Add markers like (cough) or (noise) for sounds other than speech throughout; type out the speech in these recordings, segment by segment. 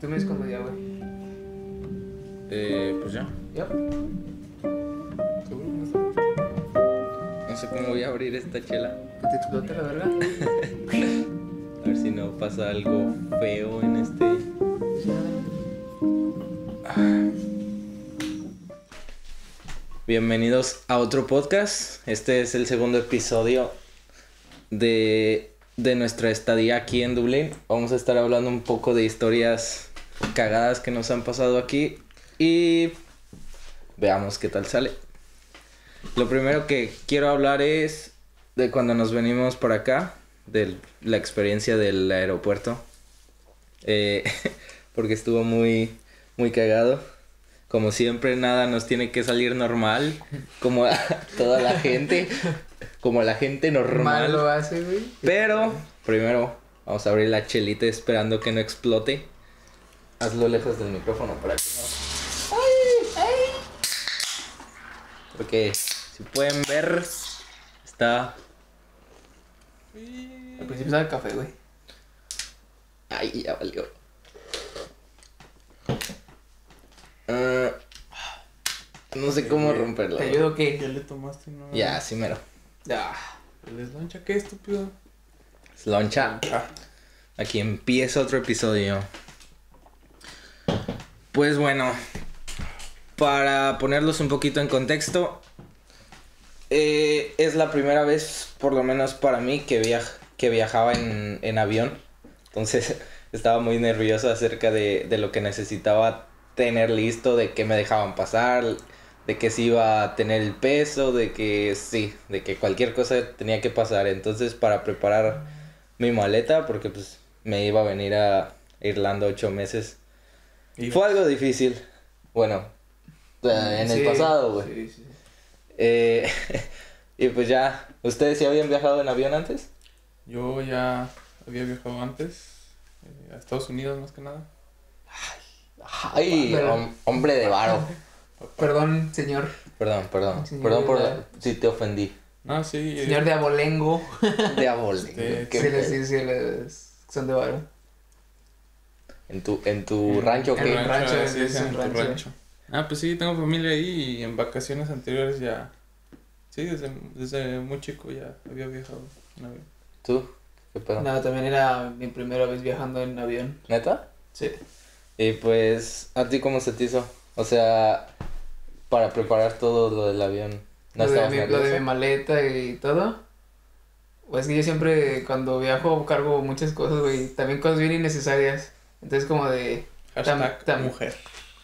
Tú me dices cuando ya, güey. Eh, pues ya. ¿Ya? ¿Seguro que no sé cómo voy a abrir esta chela. Que te explote la verga. (laughs) A ver si no pasa algo feo en este. Bienvenidos a otro podcast. Este es el segundo episodio de, de nuestra estadía aquí en Dublín. Vamos a estar hablando un poco de historias cagadas que nos han pasado aquí y veamos qué tal sale. Lo primero que quiero hablar es de cuando nos venimos por acá, de la experiencia del aeropuerto. Eh, (laughs) porque estuvo muy, muy cagado. Como siempre, nada nos tiene que salir normal. Como a (laughs) toda la gente. Como a la gente Mal normal. lo hace, güey. Pero, primero, vamos a abrir la chelita esperando que no explote. Hazlo lejos del micrófono para que no. Porque, si pueden ver, está. Al principio sabe café, güey. Ay, ya valió. Ah, no sé cómo romperla. ¿Te güey. ayudo o qué? ¿Qué le tomaste? No? Ya, sí mero. Ya. ¿Les loncha qué estúpido? Loncha. Ah, Aquí empieza otro episodio. Pues bueno, para ponerlos un poquito en contexto, eh, es la primera vez, por lo menos para mí, que, viaj que viajaba en, en avión. Entonces (laughs) estaba muy nervioso acerca de, de lo que necesitaba tener listo, de que me dejaban pasar, de que si iba a tener el peso, de que sí, de que cualquier cosa tenía que pasar. Entonces para preparar mi maleta, porque pues me iba a venir a Irlanda ocho meses. Y- Fue algo difícil. Bueno, eh, en el Sí, pasado, güey. Sí, sí. Eh, (laughs) y pues ya, ¿ustedes ya habían viajado en avión antes? Yo ya había viajado antes. eh, a Estados Unidos más que nada. Ay, Pero- hom- hombre de varo. Perdón, señor. Perdón, perdón. Señor Perdón por si te ofendí. Ah, sí. eh, Señor de abolengo. De abole. Este, Qué Sí, les, pedo. sí, sí, les- son de varo. En tu, en tu rancho, en ¿qué? el rancho, sí, es en tu rancho. rancho. Ah, pues sí, tengo familia ahí y en vacaciones anteriores ya. Sí, desde, desde muy chico ya había viajado en avión. ¿Tú? ¿Qué pedo? No, también era mi primera vez viajando en avión. ¿Neta? Sí. Y pues, ¿a ti cómo se te hizo? O sea, para preparar todo lo del avión. ¿No lo, de mi, lo de mi maleta y todo. Pues que yo siempre cuando viajo cargo muchas cosas, güey. También cosas bien innecesarias. Entonces como de Hashtag tam- mujer.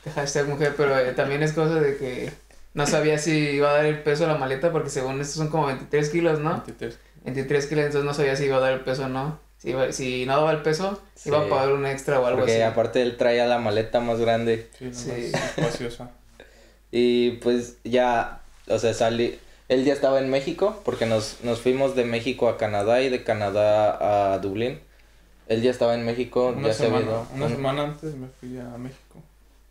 de hashtag mujer, pero eh, también es cosa de que no sabía si iba a dar el peso a la maleta porque según esto son como 23 kilos, ¿no? 23. 23 kilos, entonces no sabía si iba a dar el peso o no. Si, iba- si no daba el peso, iba a pagar un extra o algo Porque así. aparte él traía la maleta más grande. Sí, la Sí. más espaciosa. (laughs) Y pues ya, o sea, salí. Él ya estaba en México, porque nos, nos fuimos de México a Canadá y de Canadá a Dublín. Él ya estaba en México, Una, ya se había ido. una Un- semana antes me fui a México.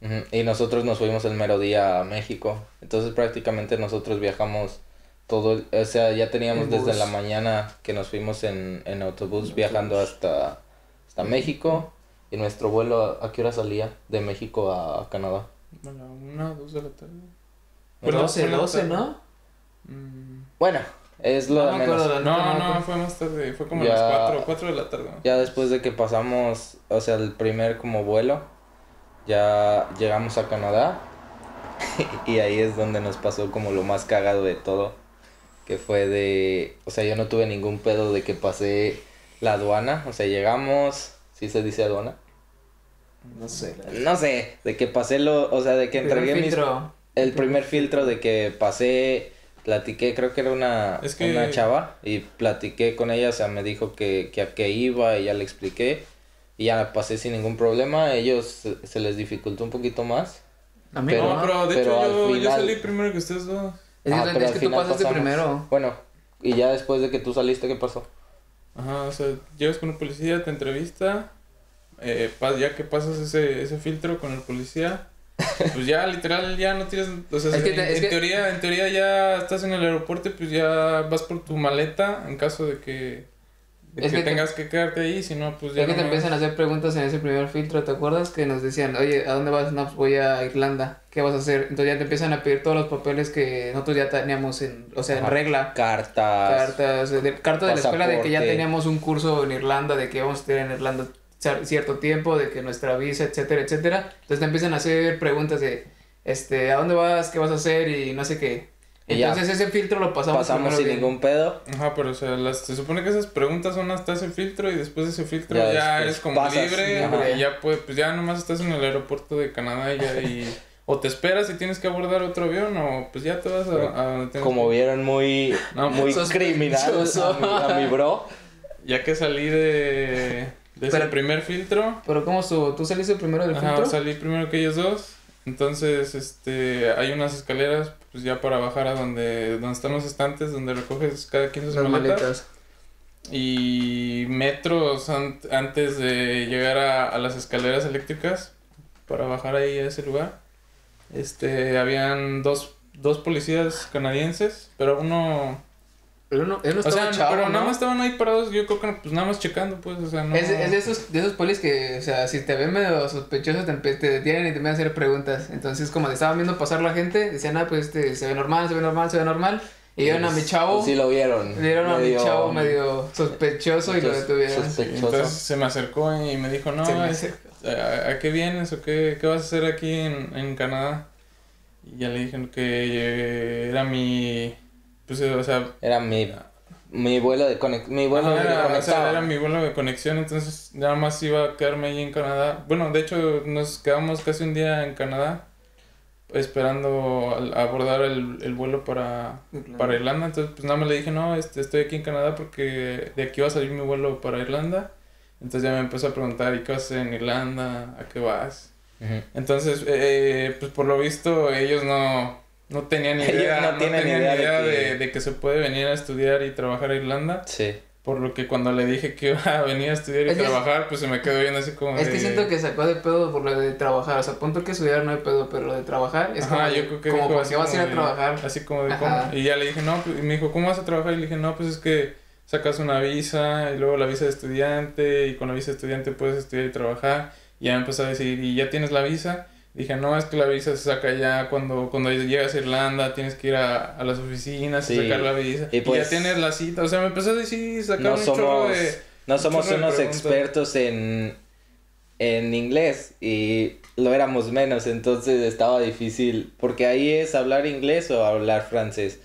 Ujú, Y nosotros nos fuimos el mero día a México. Entonces prácticamente nosotros viajamos todo, el- o sea, ya teníamos En desde bus. la mañana que nos fuimos en, en autobús viajando hasta, hasta México. Y nuestro vuelo, ¿a qué hora salía? De México a Canadá. A la una, dos de la tarde. Pero Bueno, 12, fue en la 12, tarde. ¿no? Mm, Bueno, es lo No de me menos. la No, no, fue más tarde, fue como Ya- a las 4, 4 de la tarde. Ya después de que pasamos, o sea, el primer como vuelo, ya llegamos a Canadá. (laughs) y ahí es donde nos pasó como lo más cagado de todo. Que fue de, o sea, yo no tuve ningún pedo de que pasé la aduana. O sea, llegamos, ¿sí se dice aduana? No sé. No sé, de que pasé lo, o sea, de que entregué mis- filtro. el primer filtro de que pasé, platiqué, creo que era una, Es que- una chava y platiqué con ella, o sea, me dijo que, que a qué iba y ya le expliqué y ya la pasé sin ningún problema, a ellos se, se les dificultó un poquito más. A mí Pero- no. pero de pero hecho yo, yo final- salí primero que ustedes dos. Es, Ah, que- pero es que tú pasaste pasamos. primero. Bueno, y ya después de que tú saliste, ¿qué pasó? Ajá, o sea, llegas con un policía, te entrevista, eh, ya que pasas ese, ese filtro con el policía, (laughs) pues ya literal ya no tienes, o sea, Es que en, te- es en que- teoría, en teoría ya estás en el aeropuerto y pues ya vas por tu maleta en caso de que de Es que, que te- tengas que quedarte ahí, si no, pues ya Ya que te empiezan a hacer preguntas en ese primer filtro, ¿te acuerdas? Que nos decían, oye, ¿a dónde vas? No, pues voy a Irlanda. ¿Qué vas a hacer? Entonces ya te empiezan a pedir todos los papeles que nosotros ya teníamos en, o sea, en regla. Cartas. Cartas, de, carta de la escuela de que ya teníamos un curso en Irlanda, de que íbamos a estar en Irlanda cierto tiempo, de que nuestra visa, etcétera, etcétera. Entonces te empiezan a hacer preguntas de, este, ¿a dónde vas? ¿Qué vas a hacer? Y no sé qué. Y ya. Entonces ese filtro lo pasamos, Pasamos sin bien. ningún pedo. Ajá, pero o sea, las, se supone que esas preguntas son hasta ese filtro y después de ese filtro Ya ya, eres como pasas, libre ajá. y ya pues, pues ya nomás estás en el aeropuerto de Canadá y ya y (laughs) o te esperas y tienes que abordar otro avión o pues ya te vas a, a tengas Como que- vieron muy, No, muy sospechoso. criminal a mi, a mi bro. (laughs) Ya que salí de, de ese Pero- primer filtro, Pero ¿cómo estuvo? ¿Tú saliste primero del ajá, filtro? salí primero que ellos dos. Entonces, este, hay unas escaleras pues ya para bajar a donde, donde están los estantes, donde recoges cada quien sus maletas. y metros an- antes de llegar a, a las escaleras eléctricas para bajar ahí a ese lugar. Este, habían dos, dos policías canadienses, pero uno, Pero no, él no o estaba sea, chavo, pero ¿no? nada más estaban ahí parados, yo creo que pues nada más checando, pues, o sea, no. Es, es de esos, de esos polis que, o sea, si te ven medio sospechoso, te, te detienen y te empiezan a hacer preguntas. Entonces, como te estaban viendo pasar la gente, decían, ah, pues este, se ve normal, se ve normal, se ve normal. Y vieron a mi chavo, Sí lo vieron. vieron a mi Medio- chavo medio sospechoso y lo detuvieron. sospechoso. Entonces se me acercó y me dijo, no, Se me es- ¿a, a qué vienes o qué, qué vas a hacer aquí en, en Canadá? Y ya le dije que era mi, pues, o sea, Era mi, mi vuelo de conex mi vuelo era, o conectado. sea, era mi vuelo de conexión, entonces nada más iba a quedarme ahí en Canadá. Bueno, de hecho nos quedamos casi un día en Canadá esperando abordar el, el vuelo para, para Irlanda. Entonces pues nada más le dije, no, este, estoy aquí en Canadá porque de aquí va a salir mi vuelo para Irlanda. Entonces ya me empezó a preguntar, ¿y qué vas en Irlanda? ¿A qué vas? Entonces, eh, pues por lo visto ellos no, no tenían Ellos (laughs) idea, no no tienen tenían idea de que- de, de que se puede venir a estudiar y trabajar a Irlanda. Sí. Por lo que cuando le dije que iba a venir a estudiar y Es que- trabajar, pues se me quedó viendo así como Es de... que siento que sacó de pedo por lo de trabajar. O sea, punto que estudiar no hay pedo, pero lo de trabajar es Ajá, como, yo creo que como dijo por así qué vas a ir a trabajar. Así como de Ajá. cómo. Y ya le dije, no, pues, y me dijo, ¿cómo vas a trabajar? Y le dije, no, pues es que sacas una visa y luego la visa de estudiante y con la visa de estudiante puedes estudiar y trabajar. Y ya me empezó a decir, ¿y ya tienes la visa? Dije, no, es que la visa se saca ya cuando, cuando llegas a Irlanda, tienes que ir a, a las oficinas y sacar la visa. Y Y, pues- ya tienes la cita. O sea, me empezó a decir, sacar No un somos, de... no somos unos preguntas. expertos en, en inglés y lo éramos menos, entonces estaba difícil, porque ahí es hablar inglés o hablar francés.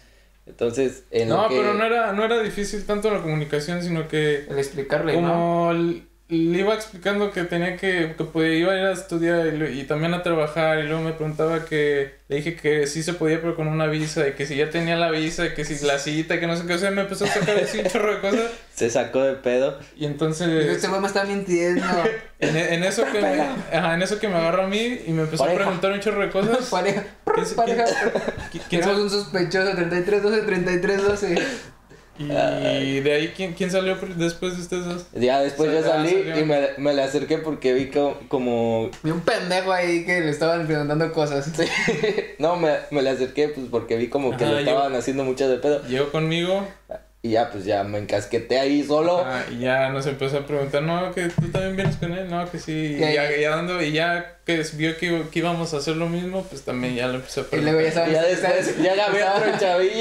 Entonces, en No, lo que... pero no era, no era difícil tanto la comunicación, sino que El explicarle, ¿no? como l- le iba explicando que tenía que, que podía, iba a ir a estudiar y, y también a trabajar y luego me preguntaba que le dije que sí se podía pero con una visa y que si ya tenía la visa y que si la cita que no sé qué, o sea, me empezó a sacar así un chorro de cosas (laughs) Se sacó de pedo. y entonces Este me está mintiendo. (laughs) en, en eso que me, ajá, en eso que me agarró a mí y me empezó Pareja. a preguntar un chorro de cosas. (laughs) pareja, ¿Quién pareja. ¿Qui- quién sa- un sospechoso, 33, 12, 33, 12. Y de ahí quién, quién salió después de ustedes dos? Ya después yo salí salió. y me, me le acerqué porque vi co- como... Vi un pendejo ahí que le estaban preguntando cosas. (laughs) no, me, me le acerqué pues porque vi como que Ajá, le yo- estaban haciendo mucho de pedo. Llegó conmigo Y ya pues ya me encasqueté ahí solo. Ah, y ya nos empezó a preguntar, no, que tú también vienes con él, no, que sí. Y Ya, ya, dando, y ya que vio que, que íbamos a hacer lo mismo, pues también ya lo empezó a Y luego ya preguntar. estaban. Y ya después ya agarré (laughs) otro chavillo.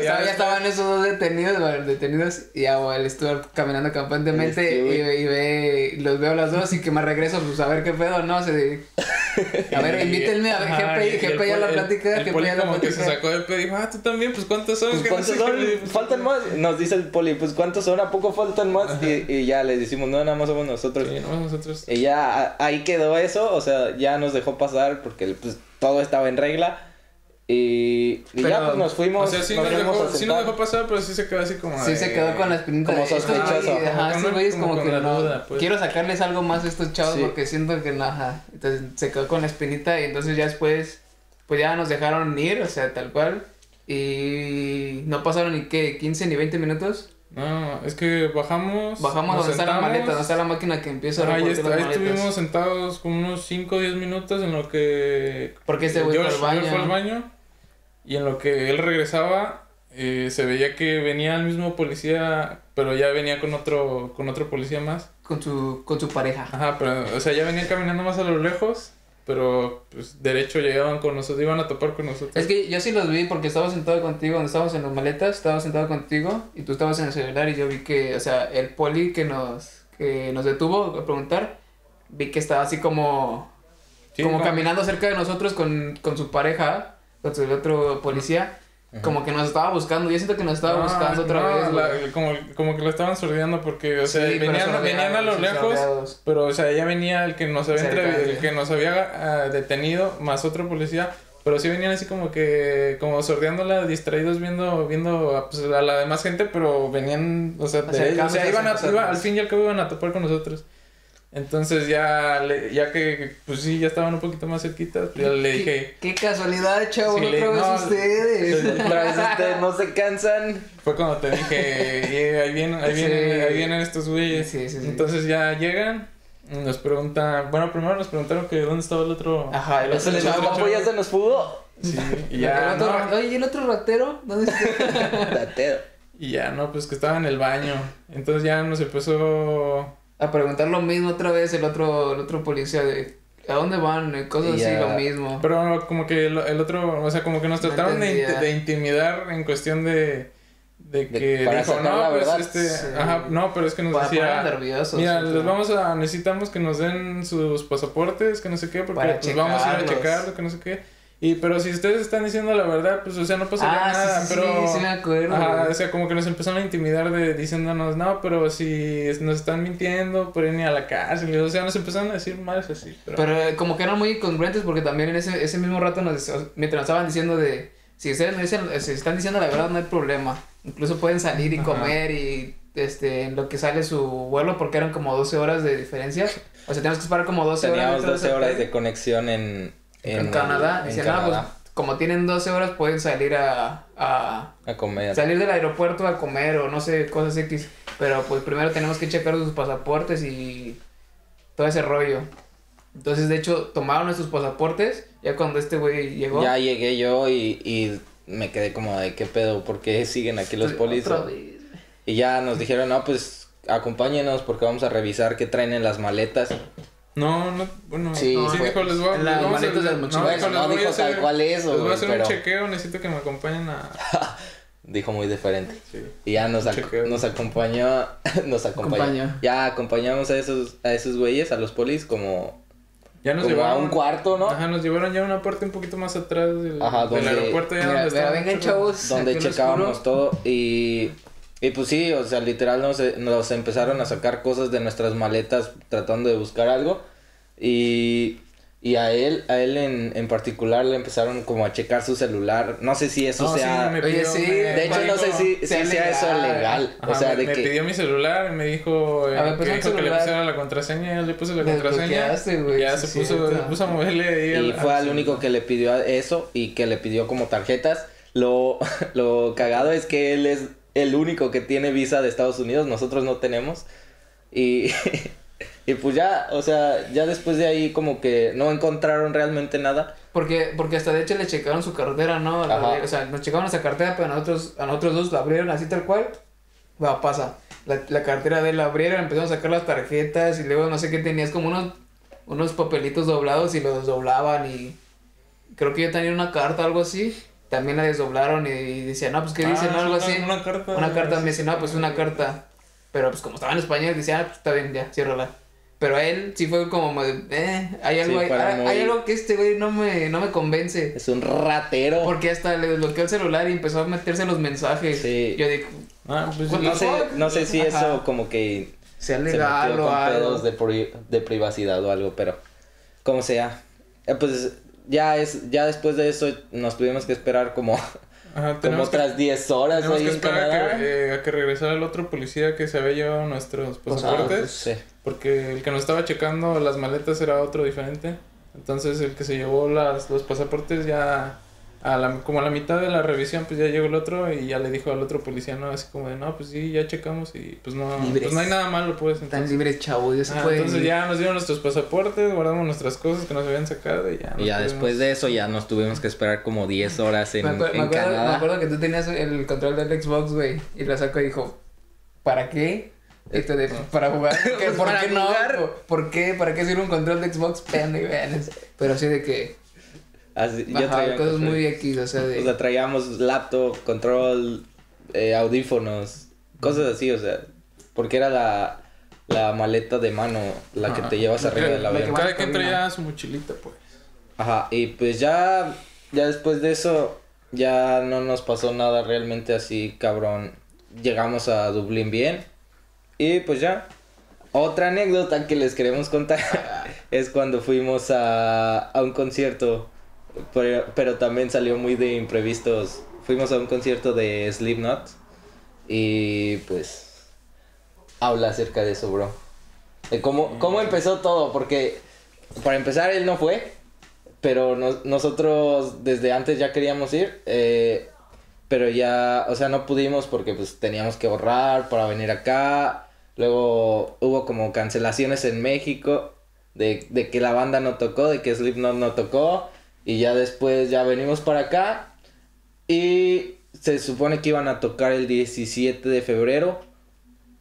Y Ya, ya estaban esos dos detenidos, bueno, detenidos, y ya bueno, el Stuart caminando campantemente El y, y ve, los veo a los dos y que me regreso, pues a ver qué pedo, no, se, (laughs) a ver, invítenme a ver, ajá, GP, y- el GP ya la plática, El, GP poli ya la como que se plática. sacó de pedo y dijo, ah, tú también, pues cuántos son. Pues Que no cuántos sé son, qué. Pues, faltan más. Nos dice el poli, pues cuántos son, a poco faltan más. Y, y ya le decimos, no, nada más somos nosotros. Sí, no, nosotros. Y ya ahí quedó eso, o sea, ya nos dejó pasar porque pues todo estaba en regla. Y, y ya Pero, pues nos fuimos. O sea, sí nos nos, dejó, a sí nos dejó pasar, pero sí se quedó así como. Sí, de- se quedó con la espinita Como sospechoso. güeyes, Ajá, Como estos con- güeyes como como que la no. duda, pues. Quiero sacarles algo más a estos chavos Sí. porque siento que no, ajá. Entonces se quedó con la espinita y entonces ya después, pues ya nos dejaron ir, o sea, tal cual. Y no pasaron ni qué, 15 ni 20 minutos. No, es que bajamos. Bajamos donde está la maleta, donde está la máquina que empieza a Ahí, repartir est- las ahí estuvimos sentados como unos 5 o 10 minutos en lo que Porque este güey fue al baño. Fue al baño y en lo que él regresaba eh, se veía que venía el mismo policía, pero ya venía con otro, con otro policía más. Con su, con su pareja. Ajá, pero, o sea, ya venían caminando más a lo lejos, pero pues derecho llegaban con nosotros, iban a topar con nosotros. Es que yo sí los vi porque estaba sentado contigo, donde estábamos en las maletas, estaba sentado contigo y tú estabas en el celular y yo vi que, o sea, el poli que nos, que nos detuvo a preguntar, vi que estaba así como, Sí, como no, caminando cerca de nosotros con, con su pareja, con su otro policía, como que nos estaba buscando, yo siento que nos estaba ah, buscando otra no, vez. la- como, como que lo estaban sordeando porque, o sea, Sí, venían, sordeados, venían a lo sí, lejos, sordeados. pero, o sea, ya venía el que nos había, el que nos había ah, detenido, más otro policía, pero sí venían así como que, como sordeándola, distraídos viendo, viendo a, pues, a la demás gente, pero venían, o sea, de- o sea, iban a, iba- al fin y al cabo iban a topar con nosotros. Entonces ya, le- ya que, pues sí, ya estaban un poquito más cerquitas, ya le dije, ¿Qué, qué casualidad, chavo, Sí, otra le- vez no, ustedes. Otra vez ustedes (laughs) no se cansan. Fue cuando te dije, "Eh, ahí vienen, ahí Sí. vienen, ahí vienen estos güeyes. Sí, sí, sí. Entonces ya llegan, nos preguntan, bueno, primero nos preguntaron que dónde estaba el otro. Ajá, el otro chavo ya se nos fugó. Sí, y El ya, otro ra- no, Oye, ¿y el otro ratero? ¿Dónde está? (laughs) Tateo. y ya, no, pues que estaba en el baño. Entonces ya nos empezó, a preguntar lo mismo otra vez el otro, el otro policía de ¿a dónde van? Y Cosas Y así, lo mismo. pero como que el, el otro, o sea, como que nos No trataron de, de intimidar en cuestión de, de que para dijo, no, la pues verdad". este, Sí. ajá, no, pero es que nos Para decía, nerviosos. Mira, les vamos a, necesitamos que nos den sus pasaportes, que no sé qué, porque pues vamos a ir a checarlo, que no sé qué. Y pero si ustedes están diciendo la verdad, pues o sea, no pasa Ah, nada, sí, sí, pero sí, sí me acuerdo. Ajá, o sea, como que nos empezaron a intimidar de diciéndonos, "No, pero si nos están mintiendo, pueden ir a la cárcel." O sea, nos empezaron a decir más así, pero, Pero eh, como que eran muy incongruentes porque también en ese, ese mismo rato nos, mientras nos estaban diciendo de si ustedes me dicen, si están diciendo la verdad no hay problema. Incluso pueden salir y Ajá. comer y este en lo que sale su vuelo porque eran como 12 horas de diferencia. O sea, tenemos que esperar como 12 Teníamos horas. dentro 12 horas de conexión en, en, Canadá. En ah, pues como tienen 12 horas pueden salir a, a A comer. salir del aeropuerto a comer o no sé, cosas X. Pero pues primero tenemos que checar sus pasaportes y todo ese rollo. Entonces, de hecho, tomaron nuestros pasaportes ya cuando este güey llegó. Ya llegué yo y, y me quedé como de qué pedo, ¿por qué siguen aquí los vez. Y ya nos dijeron, no, pues acompáñenos porque vamos a revisar qué traen en las maletas. No, no, bueno, Sí, sí, fue- dijo, les voy a en las maletas del no, dijo, les no dijo hacer- tal cual eso, Les voy a hacer pero un chequeo, necesito que me acompañen a (laughs) dijo muy diferente. sí. Y ya nos, ac- Chequeo. nos acompañó, (laughs) nos acompañó. Ya acompañamos a esos, a esos güeyes, a los polis, como, Ya nos como a llevaron un cuarto, ¿no? Ajá, nos llevaron ya a una parte un poquito más atrás del, Ajá, del donde- aeropuerto ya Mira, donde mira, vengan chavos. donde checábamos todo y, y pues sí, o sea, literal nos, nos empezaron a sacar cosas de nuestras maletas tratando de buscar algo y, y a él, a él en, en particular le empezaron como a checar su celular, no sé si eso No, sí, sea... me Oye, pidió- sí, me- de hecho me no sé si, si sea sea eso legal. Ajá, o sea, me, de me que... pidió mi celular y me dijo eh, A ver, pues, que, un dijo que le pusiera la contraseña, yo le puse la contraseña. Güey, Ya sí, se puso, se puso a moverle ahí Y al- fue al único que le pidió eso y que le pidió como tarjetas. Lo, (laughs) lo cagado es que él es el único que tiene visa de Estados Unidos, nosotros no tenemos. Y, (laughs) y pues ya, o sea, ya después de ahí como que no encontraron realmente nada. Porque, porque hasta de hecho le checaron su cartera, ¿no? Ajá. o sea, nos checaron nuestra cartera, pero a nosotros, a nosotros dos la abrieron así tal cual. Va, pasa. La, la cartera de él la abrieron, empezaron a sacar las tarjetas y luego no sé qué tenías, como unos, unos papelitos doblados y los doblaban y creo que yo tenía una carta o algo así. También la desdoblaron y, y decían, no, pues qué Ah, dicen, sí, algo una- así. Una carta. Una carta me dice, no, pues una carta. Pero pues como estaba en español, decía, ah, pues está bien, ya, ciérrala. Pero a él sí fue como, de, eh, hay algo, Sí, ahí- para hay, hay algo que este güey no me, no me convence. Es un ratero. Porque hasta le desbloqueó el celular y empezó a meterse los mensajes. Sí. Yo digo, Ah, pues No sé, no sé si Ajá. eso como que sea se legal metió o con algo. pedos de, pri- de privacidad o algo, pero como sea. Eh, pues ya es, ya después de eso nos tuvimos que esperar como, Ajá, como otras 10 horas ahí que en esperar a Canadá. que, eh, a que regresara el otro policía que se había llevado nuestros Pues, pasaportes. Sí. Porque el que nos estaba checando las maletas era otro diferente. Entonces el que se llevó las, los pasaportes ya, a la, como a la mitad de la revisión, pues ya llegó el otro y ya le dijo al otro policía, ¿no? Así como de, no, pues sí, ya checamos y pues no, pues no hay nada malo, pues. Están Entonces, libres, chavos. Ya se Ah, entonces ir. ya nos dieron nuestros pasaportes, guardamos nuestras cosas que nos habían sacado y ya. Y ya después de eso ya nos tuvimos que esperar como 10 horas en, me, acuer- me en acuerdo, me acuerdo que tú tenías el control del Xbox, güey. Y lo sacó y dijo, ¿para qué? Esto de, para jugar. (laughs) ¿Qué? Pues ¿Por para qué no? jugar. ¿Por qué? ¿Para qué sirve un control de Xbox? Pendejo. Pero así de que. Así, yo Ajá, traía cosas control. muy X, o sea, de. O sea, traíamos laptop, control, eh, audífonos, cosas así, o sea, porque era la, la maleta de mano la que te llevas arriba La del avión. Cada quien traía su mochilita, pues. Ajá, y pues ya, ya después de eso, ya no nos pasó nada realmente así, cabrón. Llegamos a Dublín bien. Y pues ya. Otra anécdota que les queremos contar (laughs) es cuando fuimos a, a un concierto, pero, pero también salió muy de imprevistos. Fuimos a un concierto de Slipknot y pues habla acerca de eso, bro. De cómo, cómo empezó todo, porque para empezar él no fue, pero nos- nosotros desde antes ya queríamos ir, eh, pero ya, o sea, no pudimos porque pues teníamos que ahorrar para venir acá. Luego hubo como cancelaciones en México de, de que la banda no tocó, de que Slipknot no tocó. Y ya después ya venimos para acá. Y se supone que iban a tocar el 17 de febrero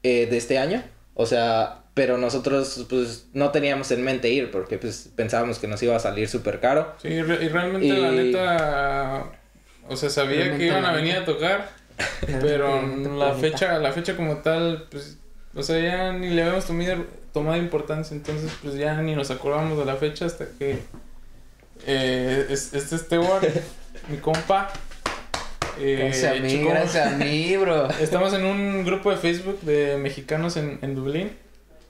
eh, de este año. O sea, pero nosotros pues no teníamos en mente ir porque pues pensábamos que nos iba a salir súper caro. Sí, y re- y realmente Y- la neta, o sea, sabía Realmente que iban a venir a tocar, (laughs) pero la fecha, la fecha como tal, pues, o sea, ya ni le habíamos tomado, tomado importancia, entonces pues ya ni nos acordamos de la fecha hasta que eh, es- este Esteban, mi compa, eh, Gracias a mí, gracias a mí, bro. Estamos en un grupo de Facebook de mexicanos en, en Dublín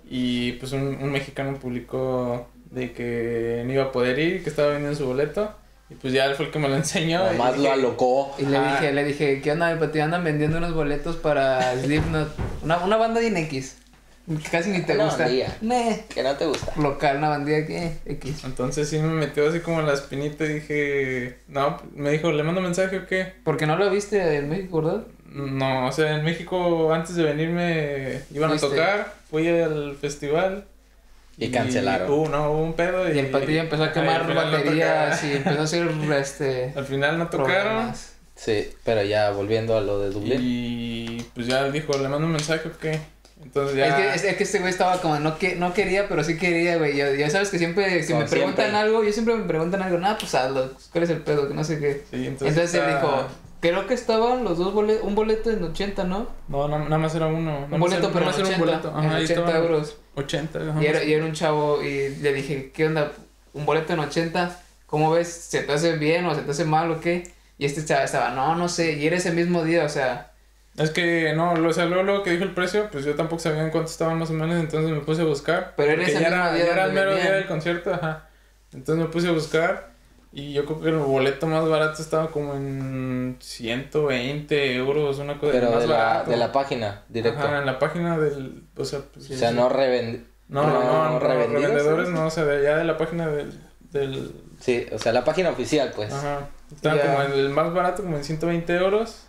y pues un, un mexicano publicó de que no iba a poder ir, que estaba vendiendo su boleto y pues ya él fue el que me lo enseñó. y Nomás lo alocó. Y le dije, le dije, ¿qué onda, mi? Andan vendiendo unos boletos para Slipknot. Una, una banda bien X. Casi ni te Una gusta. bandilla. Meh. Que no te gusta. Local, una bandilla que X. Entonces sí me metió así como en la espinita y dije, no, me dijo, ¿le mando mensaje o qué? Porque no lo viste en México, ¿verdad? No, o sea, en México antes de venirme iban a tocar, fui al festival. Y cancelaron. Uh, no, hubo un pedo. Y el patillo empezó a quemar no baterías y empezó a hacer este. (laughs) Al final no tocaron. Sí, pero ya volviendo a lo de Dublín. Y pues ya dijo, ¿le mando un mensaje o qué? Entonces ya... Es que, es, que este güey estaba como, no, que, no quería, pero sí quería, güey. Ya, ya sabes que siempre, si me preguntan siempre. algo, yo siempre me preguntan algo, nada, pues hazlo, ¿cuál es el pedo? Que no sé qué. Sí, entonces, Entonces él está- dijo, creo que estaban los dos boletos, un boleto en 80, ¿no? No, na- nada más era uno. Un boleto, pero en 80, en ahí 80 estaban euros. 80, ajá. Y era, y era un chavo y le dije, ¿qué onda? Un boleto en 80, ¿cómo ves? ¿Se te hace bien o se te hace mal o qué? Y este chavo estaba, no, no sé, y era ese mismo día, o sea, Es que no, lo, o sea, luego, luego que dijo el precio, pues yo tampoco sabía en cuánto estaban más o menos, entonces me puse a buscar. Pero era ya era, día ya era el mero día del concierto, ajá. Entonces me puse a buscar y yo creo que el boleto más barato estaba como en 120 euros, una cosa Pero más de la, barato. de la página, directo. Ajá, en la página del, o sea, pues, o sea, no revend... No, no, no, no, revendedores ¿sí? no, o sea, de allá de la página del, del Sí, o sea, la página oficial, pues. ajá, estaba Ya. como en el más barato, como en 120 euros.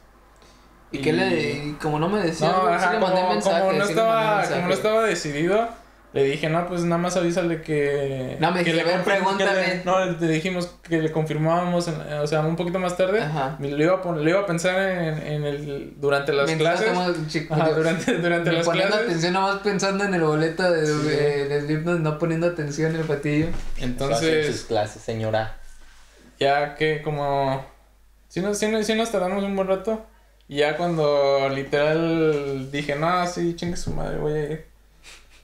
Y que le, y como no me decía, No, algo, sí ajá, le como, mandé mensaje, como no sí estaba, mensaje. como no estaba decidido, le dije, no, pues nada más avísale que... No, me que dijiste, le a ver, confirm- que pregúntale. le- no, le dijimos que le confirmábamos, en- o sea, un poquito más tarde. Ajá. Lo iba a, pon- lo iba a pensar en, en el, durante las Mientras clases. estamos, chico, Ajá, durante, durante las poniendo clases. atención nomás pensando en el boleto de, Sí. de, de no poniendo atención en el patillo. Eso hace en sus Entonces, clases, señora. ya que como... Sí nos, sí, nos, sí nos tardamos un buen rato. Y ya cuando literal dije, no, sí, chingue su madre, voy a ir.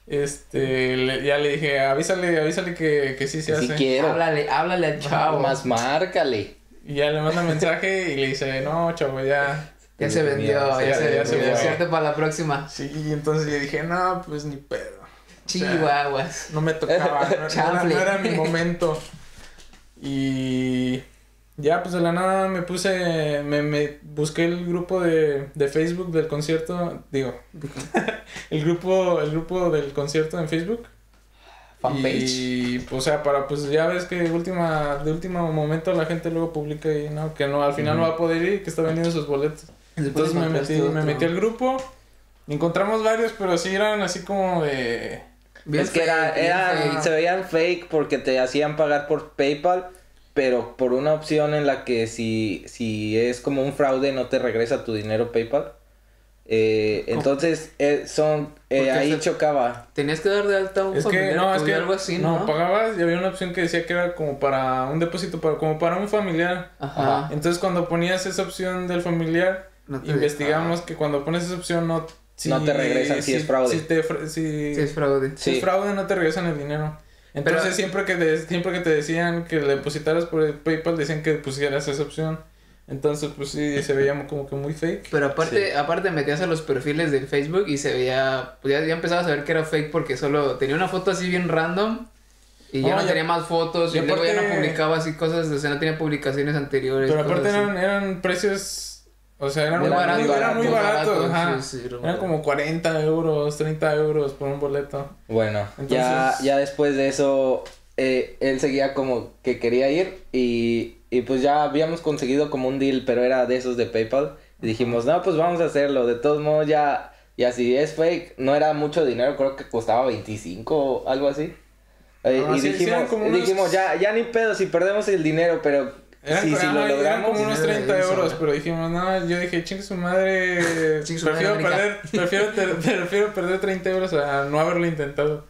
Este, le- ya le dije, avísale, avísale que, que sí se Que hace. quiero. Háblale, háblale al chavo. Más márcale. Y ya le manda mensaje y le dice, no, chavo, ya. Ya se vendió, ya, Ya- se ya se vendió. Suerte para la próxima. Sí, y entonces yo dije, no, pues ni pedo. Chihuahuas. No me tocaba, no, no era, Chanfle. no era mi momento. (laughs) Y ya, pues de la nada me puse, me, me busqué el grupo de, de Facebook del concierto, digo, (laughs) el grupo, el grupo del concierto en Facebook. fanpage. Y, pues, o sea, para, pues, ya ves que última, de último momento la gente luego publica y, ¿no? Que no, al final no va a poder ir y que está vendiendo sus boletos. Entonces me metí, me metí al grupo, encontramos varios, pero sí eran así como de... Bien es que era, fake. se veían fake porque te hacían pagar por PayPal, pero por una opción en la que si, si es como un fraude no te regresa tu dinero PayPal. Eh, entonces eh, son eh, ahí se- chocaba. Tenías que dar de alta a un Es que, familiar no, es tuyo, que... algo así, ¿no? no, pagabas y había una opción que decía que era como para un depósito, para, como para un familiar. Ajá. Entonces cuando ponías esa opción del familiar, No te- investigamos que cuando pones esa opción no... No te regresan si es fraude. Si, te si- es fraude. si Sí. es fraude no te regresan el dinero. Entonces Pero- siempre que te, siempre que te decían que le depositaras por el PayPal decían que pusieras esa opción. Entonces pues sí se veía como que muy fake. Pero aparte, Sí. aparte metías a los perfiles del Facebook y se veía, pues ya, ya empezabas a ver que era fake porque solo tenía una foto así bien random y ya No, no y tenía a- más fotos y, y luego ya no aparte- publicaba así cosas, o sea, no tenía publicaciones anteriores. Pero aparte eran, eran precios, o sea, eran Muy muy, barato, muy muy baratos. barato, ajá. sí, sí, era eran como 40 euros, 30 euros por un boleto. Bueno, ya, Entonces- ya después de eso, eh, él seguía como que quería ir y, y pues ya habíamos conseguido como un deal, pero era de esos de PayPal. Y dijimos, no, pues vamos a hacerlo. De todos modos, ya, ya si es fake, no era mucho dinero, creo que costaba 25 o algo así. Eh, Ah, y dijimos, unos- dijimos ya, ya ni pedo si perdemos el dinero, pero Eran, sí, lo como unos dinero de 30 eso, euros, ¿no? pero dijimos, no, yo dije, chingue su madre, (laughs) prefiero, América". perder, prefiero, ter- (laughs) prefiero perder 30 euros a no haberlo intentado.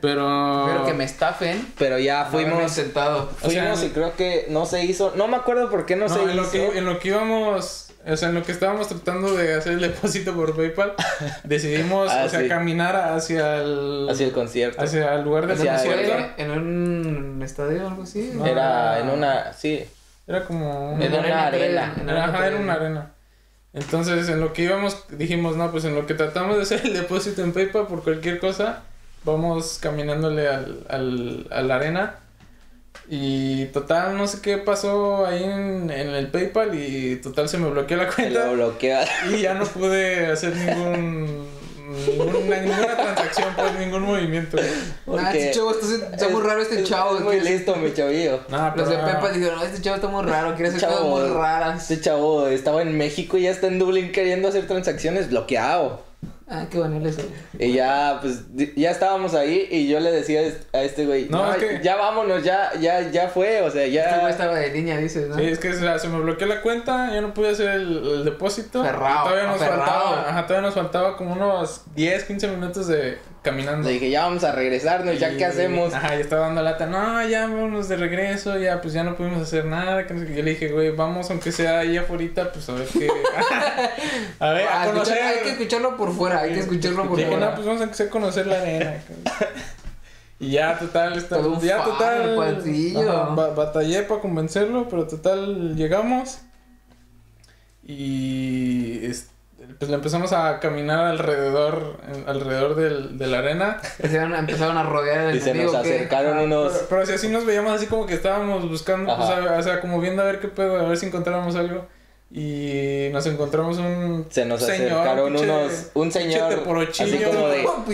Pero... Pero que me estafen. Pero ya fuimos. O sea, fuimos y creo que no se hizo, no me acuerdo por qué no, No, se en, hizo. lo que, en lo que íbamos, o sea, en lo que estábamos tratando de hacer el depósito por PayPal, (laughs) decidimos, Ah, o sea, sí. caminar hacia el, Hacia el concierto. hacia el lugar del Hacia ¿Fue concierto. en un estadio o algo así? No. Era en una, sí, Era como un- En una arena. en Era, ajá, era una arena. Entonces, en lo que íbamos, dijimos, no, pues en lo que tratamos de hacer el depósito en PayPal por cualquier cosa, vamos caminándole al, al, a la arena. Y total, no sé qué pasó ahí en, en el PayPal y total se me bloqueó la cuenta. lo bloquea. Y ya no pude hacer ningún, ninguna, ninguna transacción, pues ningún movimiento. Nah, este chavo está, está muy raro este es- chavo. Es muy listo, mi chavillo. Nah, Los de pero- Pepa dijeron, no, este chavo está muy raro, quiere hacer Chavo, cosas muy raras. Este chavo estaba en México y ya está en Dublín queriendo hacer transacciones bloqueado. Ah, qué bueno eso. Y ya, pues, ya estábamos ahí y yo le decía a este- güey, No, no, es que- ya vámonos, ya, ya, ya fue, o sea, Este güey ya... estaba de niña, dices, ¿no? Sí, es que o sea, se me bloqueó la cuenta, ya no pude hacer el, el depósito. Aferrado, Y todavía nos aferrado. faltaba, ajá, todavía nos faltaba como unos 10, 15 minutos de caminando. Le dije, ya vamos a regresarnos, ya qué hacemos. Ajá, ya estaba dando lata. No, ya vámonos de regreso, ya pues ya no pudimos hacer nada. que. Yo le dije, güey, vamos aunque sea ahí afuera, pues a ver qué. (laughs) a ver, a escuchar- conocer. hay que escucharlo por fuera, hay que escucharlo por Dije, fuera. no, pues vamos a conocer la arena. (laughs) y ya, total, está, Todo ya, total. Juancillo. ajá, ba- batallé para convencerlo, pero total, llegamos. Y es- pues le empezamos a caminar alrededor, alrededor del, de la arena. Empezaron, empezaron a rodear el Y se nos acercaron Ajá, unos... Pero, pero si así nos veíamos así como que estábamos buscando, pues, a- o sea, como viendo a ver qué pedo, a ver si encontrábamos algo. Y nos encontramos un Se nos señor, acercaron pinche- unos... Un señor, así como de... (laughs) Oh,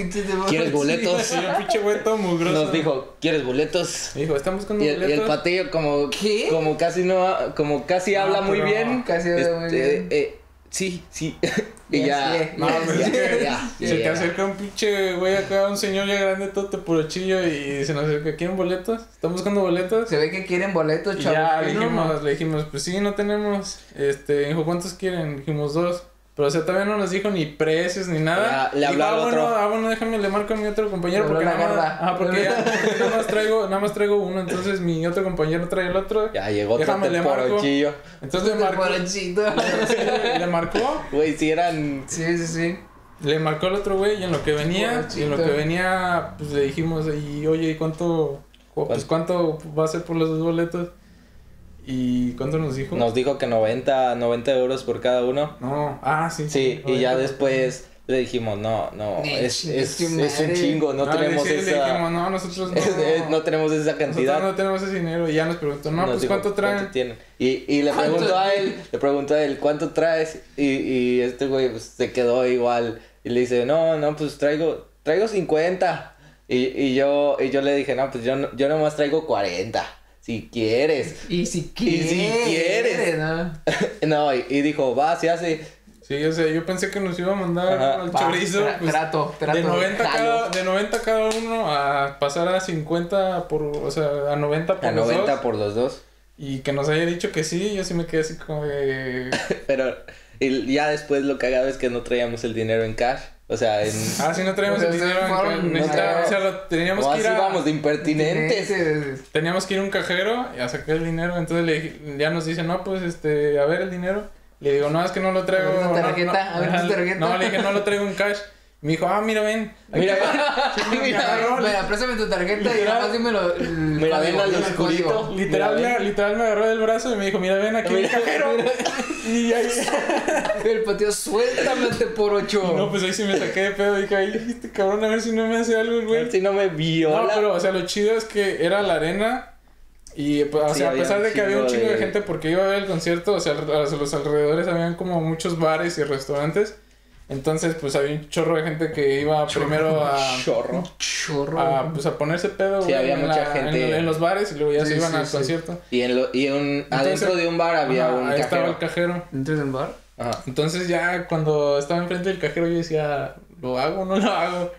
¿Quieres boletos? Sí, un pinche mugroso. Nos dijo, ¿quieres boletos? Dijo, ¿están buscando Y el, y el boletos? patillo como, ¿Qué? como casi no, como casi No, habla muy bien. Casi habla muy este, bien. eh, sí, sí. (laughs) y ya. No, (laughs) se te acerca un pinche güey acá, un señor ya grande, todo tepurochillo, y se nos acerca, ¿quieren boletos? ¿Están buscando boletos? Se ve que quieren boletos, chavos. ya le ¿no? dijimos, le dijimos, pues sí, no tenemos. Este, dijo, ¿cuántos quieren? Dijimos dos. Pero o sea, todavía no nos dijo ni precios ni nada. Le Dijo, habló ah, al bueno, otro. ah, bueno, déjame le marco a mi otro compañero Le porque nada más, ajá, porque (laughs) ya, porque nada más traigo, nada más traigo uno, entonces mi otro compañero trae el otro. Ya llegó otro Déjame, le marco. Entonces le marcó. (laughs) Sí, le marcó, Güey, si eran. Sí, sí, sí. le marcó al otro güey y en lo que venía, y en lo que venía, pues le dijimos, y oye, ¿y cuánto, pues cuánto va a ser por los dos boletos? ¿Y cuánto nos dijo? Nos dijo que 90, 90 euros por cada uno. No, ah, sí. Sí, y ya después le dijimos, no, no, es, es, es un chingo, no, le tenemos le esa. dijimos, no, nosotros (laughs) no. es- no tenemos esa Nosotros cantidad. no tenemos ese dinero. Y ya nos preguntó, no, Nos pues dijo, cuánto traen. tienen? Y, y le ¿Cuánto preguntó a él, le preguntó a él, ¿cuánto traes? Y, y este güey pues, se quedó igual. Y le dice, no, no, pues traigo, traigo 50. Y, y yo, y yo le dije, no, pues yo, no- yo nomás traigo 40, si quieres. Y si Y quieres. si quieres. ¿no? (laughs) No, y, y dijo, va, se hace. Sí, o sea, yo pensé que nos iba a mandar Ajá. al Va, chorizo. tra- pues, trato, trato. de 90, jalo. cada, de 90 cada uno a pasar a 50 por, o sea, a 90 por A los 90 dos. por los dos. Y que nos haya dicho que sí, yo sí me quedé así como de... (laughs) Pero y ya después lo cagado es que no traíamos el dinero en cash. O sea, en... Ah, sí, no traíamos el dinero. en ca- no necesitaba- sé. o sea, lo- teníamos que ir así a... vamos de impertinentes. Teníamos que ir a un cajero y a sacar el dinero. Entonces le dije- ya nos dice, no, pues, este, a ver el dinero. Le digo, no, es que no lo traigo. A ver tu tarjeta, no, a ver tu tarjeta. No, le dije, no lo traigo en cash. Me dijo, ah, mira, ven. Mira, va". Sí, me mira, préstame tu tarjeta y Literal. nada más dímelo. el Mira, ven al oscurito. Literal, Mira, mira, literal me agarró del brazo y me dijo, mira, ven aquí Mira, el cajero. Y ahí, El patio, suéltame este por ocho. no, pues ahí sí me saqué de pedo. Dije, ay, este cabrón, a ver si no me hace algo güey. si no me viola. No, pero, o sea, lo chido es que era la arena. Y, pues, o sea, a pesar de que había un chingo chingo de de- gente porque iba a ver el concierto, o sea, a los alrededores habían como muchos bares y restaurantes. Entonces, pues había un chorro de gente que iba primero a, Chorro. Chorro. a, pues, a ponerse pedo Sí, güey, había en, mucha la- gente. en, en los bares y luego ya Sí, se iban sí, al sí. concierto. Y, en lo, y un, adentro Entonces- de un bar había Ajá, un ahí estaba el cajero. cajero. ¿Entres en bar? Ajá. Entonces ya cuando estaba enfrente del cajero yo decía, ¿lo hago o no lo hago?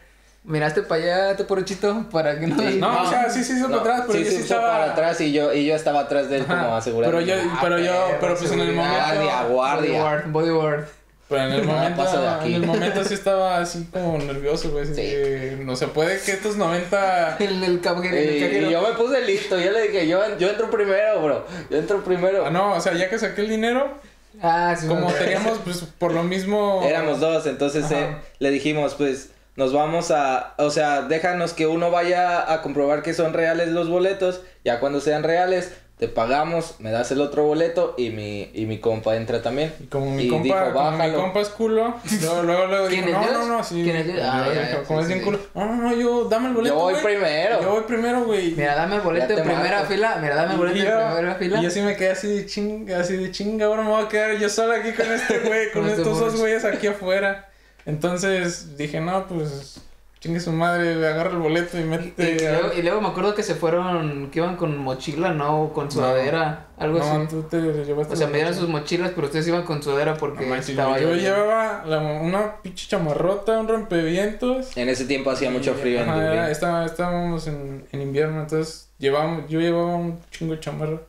Miraste para allá, te porochito, para que no. Sí. No, o sea, sí se hizo No, para atrás, pero sí, yo se sí hizo estaba... para atrás y yo, y yo estaba atrás de él Ajá, como asegurando. Pero yo, Ah, pero yo, pero pues en el momento... Guardia, guardia. Bodyguard, bodyguard. Pero en el (laughs) momento, paso de aquí. en el momento sí estaba así como nervioso, güey. así Sí. que, no se puede que estos 90... (laughs) El, el cajero. Y, yo me puse listo, yo le dije, yo, yo entro primero, bro. Yo entro primero. Ah, no, o sea, ya que saqué el dinero, Ah, sí, como teníamos, (laughs) pues, por lo mismo... Éramos dos, entonces eh, le dijimos, pues, nos vamos a, o sea, déjanos que uno vaya a comprobar que son reales los boletos, ya cuando sean reales, te pagamos, me das el otro boleto y mi, y mi compa entra también. Y como mi Y compa, dijo, como mi compa es culo, (laughs) luego, luego, luego ¿Quién dijo, es no, no, no, sí. ¿Quién es Dios? Ah, ya, ya, como sí, es bien sí. culo, no, no, no, yo, dame el boleto, Yo voy güey". primero. Yo voy primero, güey. Mira, dame el boleto te primera marco. fila. Mira, dame el boleto yo- primera fila. Y yo sí me quedé así de chinga, así de chinga, ahora me voy a quedar yo solo aquí con este güey, (laughs) con Con estos dos güeyes aquí afuera. Entonces dije, no, pues chingue su madre, agarra el boleto y Y, métete. y luego, y luego me acuerdo que se fueron, que iban con mochila, ¿no? O con sudadera, algo no, así. tú te llevaste O sea, me dieron sus mochila. mochilas, pero ustedes iban con sudadera porque No estaba yo llevaba la- una pinche chamarrota, un rompevientos. En ese tiempo hacía mucho frío en Ajá, era- estaba- estábamos en, en invierno, entonces llevábamos, yo llevaba un chingo de chamarra.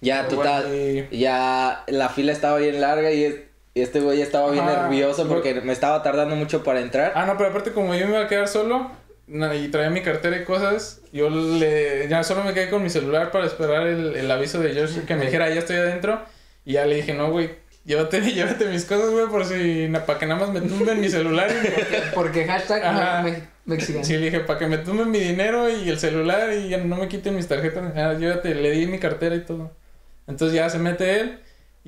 Ya, total, bueno, y- ya la fila estaba bien larga y, y este güey estaba bien Ajá, nervioso porque me estaba tardando mucho para entrar. Ah, no, pero aparte como yo me iba a quedar solo y traía mi cartera y cosas, yo le ya solo me quedé con mi celular para esperar el, el aviso de Josh que me dijera, ya estoy adentro. Y ya le dije, no, güey, llévate, (laughs) llévate mis cosas, güey, por si, para que nada más me tumben mi celular. (laughs) y- Porque hashtag Ajá. me- me- mexicano. Sí, le dije, para que me tumben mi dinero y el celular y ya no me quiten mis tarjetas. llévate, le di mi cartera y todo. Entonces ya se mete él.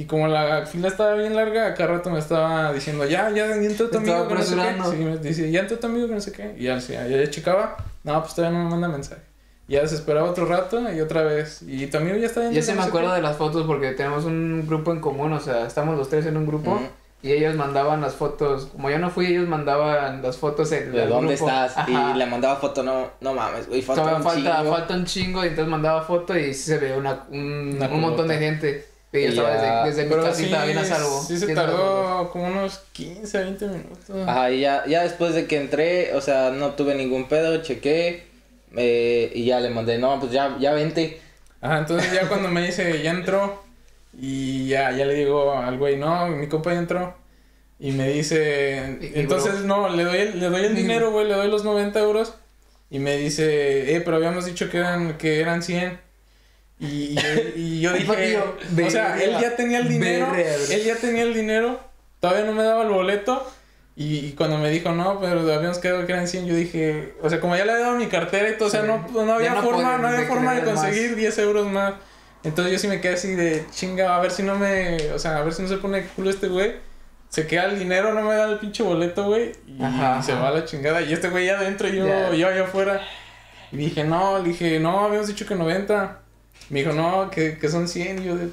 Y como la fila estaba bien larga, acá rato me estaba diciendo, ya, ya, ya entró tu amigo que no sé qué. Sí, me dice, ya entró tu amigo que no sé qué. Y ya, decía, ya, ya checaba, no, pues todavía no me manda mensaje. Y ya se esperaba otro rato y otra vez. Y tu amigo ya está dentro. Yo sí me acuerdo de las fotos porque tenemos un grupo en común, o sea, estamos los tres en un grupo Ujú. y ellos mandaban las fotos, como yo no fui, ellos mandaban las fotos en ¿De dónde grupo. estás? Ajá. Y le mandaba foto, no, no mames, güey, falta Todavía un falta, chingo. falta un chingo y entonces mandaba foto y sí se ve una, un, Una un montón de gente. Yo estaba ya- desde, desde mi casita sí, bien a salvo. sí se tardó como unos 15, 20 minutos. Ajá, y ya, ya después de que entré, o sea, no tuve ningún pedo, chequé eh, y ya le mandé, no, pues ya, ya vente. Ajá, entonces ya cuando me dice, ya entró, y ya, ya le digo al güey, no, mi compa ya entró. Y me dice, Y- y entonces no, le doy el, le doy el (laughs) dinero, güey, le doy los 90 euros. Y me dice, eh, pero habíamos dicho que eran, que eran 100. Y, y, yo- (laughs) dije, yo, o sea, él ya tenía el dinero, él ya tenía el dinero, todavía no me daba el boleto. Y, y cuando me dijo, no, pero habíamos quedado que eran 100, yo dije, o sea, como ya le había dado mi cartera y todo, o sea, no, no había no forma, no había de forma de querer más. conseguir 10 euros más. Entonces yo sí me quedé así de chinga, a ver si no me, o sea, a ver si no se pone culo este güey. Se queda el dinero, no me da el pinche boleto, güey. Y, Ajá, se ajá. va a la chingada. Y este güey ya adentro y yo, Ya. yo allá afuera. Y dije, no, le dije, no, habíamos dicho que 90. Me dijo, no, que, que son 100. Y yo de,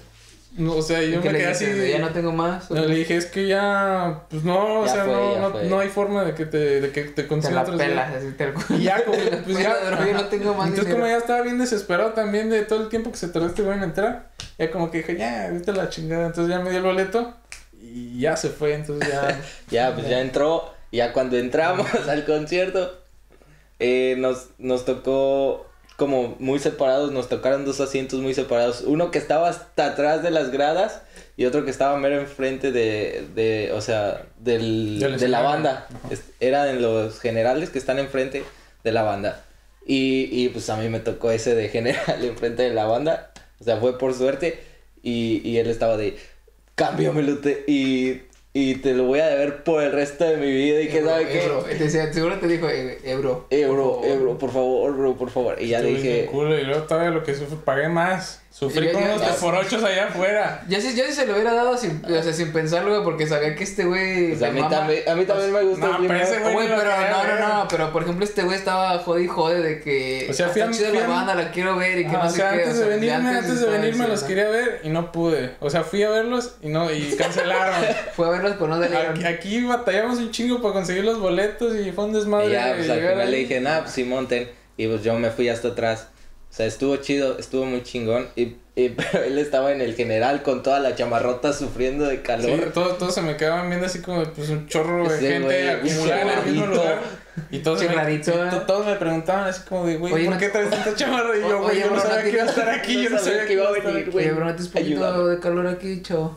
No, o sea, ¿Y yo me quedé así. Ya no tengo más. No, le dije, es que ya, pues no, o sea, fue, no, no, no hay forma de que te, de que te Te consiga la pelas, así. Y ya, como, (laughs) pues ya, yo no tengo más Entonces, como dinero. ya estaba bien desesperado también de todo el tiempo que se tardó este güey en entrar, ya como que dije, ya, a la chingada. Entonces ya me dio el boleto y ya se fue. Entonces ya. (laughs) Ya, pues ya entró. Ya cuando entramos (laughs) al concierto, eh, nos, nos tocó como muy separados. Nos tocaron dos asientos muy separados. Uno que estaba hasta atrás de las gradas y otro que estaba mero enfrente de, de o sea, del, de la banda. Es- Eran los generales que están enfrente de la banda. Y, y pues a mí me tocó ese de general (laughs) enfrente de la banda. O sea, fue por suerte. Y, y él estaba de, cámbiamelo te, y, y te lo voy a deber por el resto de mi vida. Y que sabe qué. Ebro. Te decía, seguro te dijo, eh, Ebro. Ebro, por favor. Ebro, por favor, bro, por favor. Y ya le dije, culo, y luego todavía lo que sufrí, pagué más. Sufrí Ya- con ya- teforochos allá afuera. Ya sí, ya sí se lo hubiera dado sin, o sea, sin pensarlo, güey, porque sabía que este güey. pues a le mí, también, a mí también me gustó no, el pero ese güey Güey, pero no, no, no, pero por ejemplo este güey estaba jode y jode de que O sea, fui a- chida fui la a- banda, la quiero ver y que Ah, no o sé sea, qué. antes o sea, de venirme, antes de venirme los quería ver y no pude. O sea, fui a verlos y no, y cancelaron. (laughs) Fue a verlos, pero no salieron. aquí, aquí batallamos un chingo para conseguir los boletos y fue un desmadre. Y ya, pues al final le dije, nah, pues sí, monten. Y pues yo me fui hasta atrás. O sea, estuvo chido, estuvo muy chingón. Y, y pero (laughs) él estaba en el general con toda la chamarrota sufriendo de Sí, calor. todos, todos se me quedaban viendo así como pues un chorro de Ese gente güey, acumulada en el mismo lugar. Y todos, me, sí, todos me preguntaban así como de, güey, Oye, ¿por no- qué traes tanta chamarra? Y yo, güey, yo no sabía que iba a estar aquí, yo no sabía que iba a estar aquí. Oye, bro, ¿no te un poquito de calor aquí, chavo?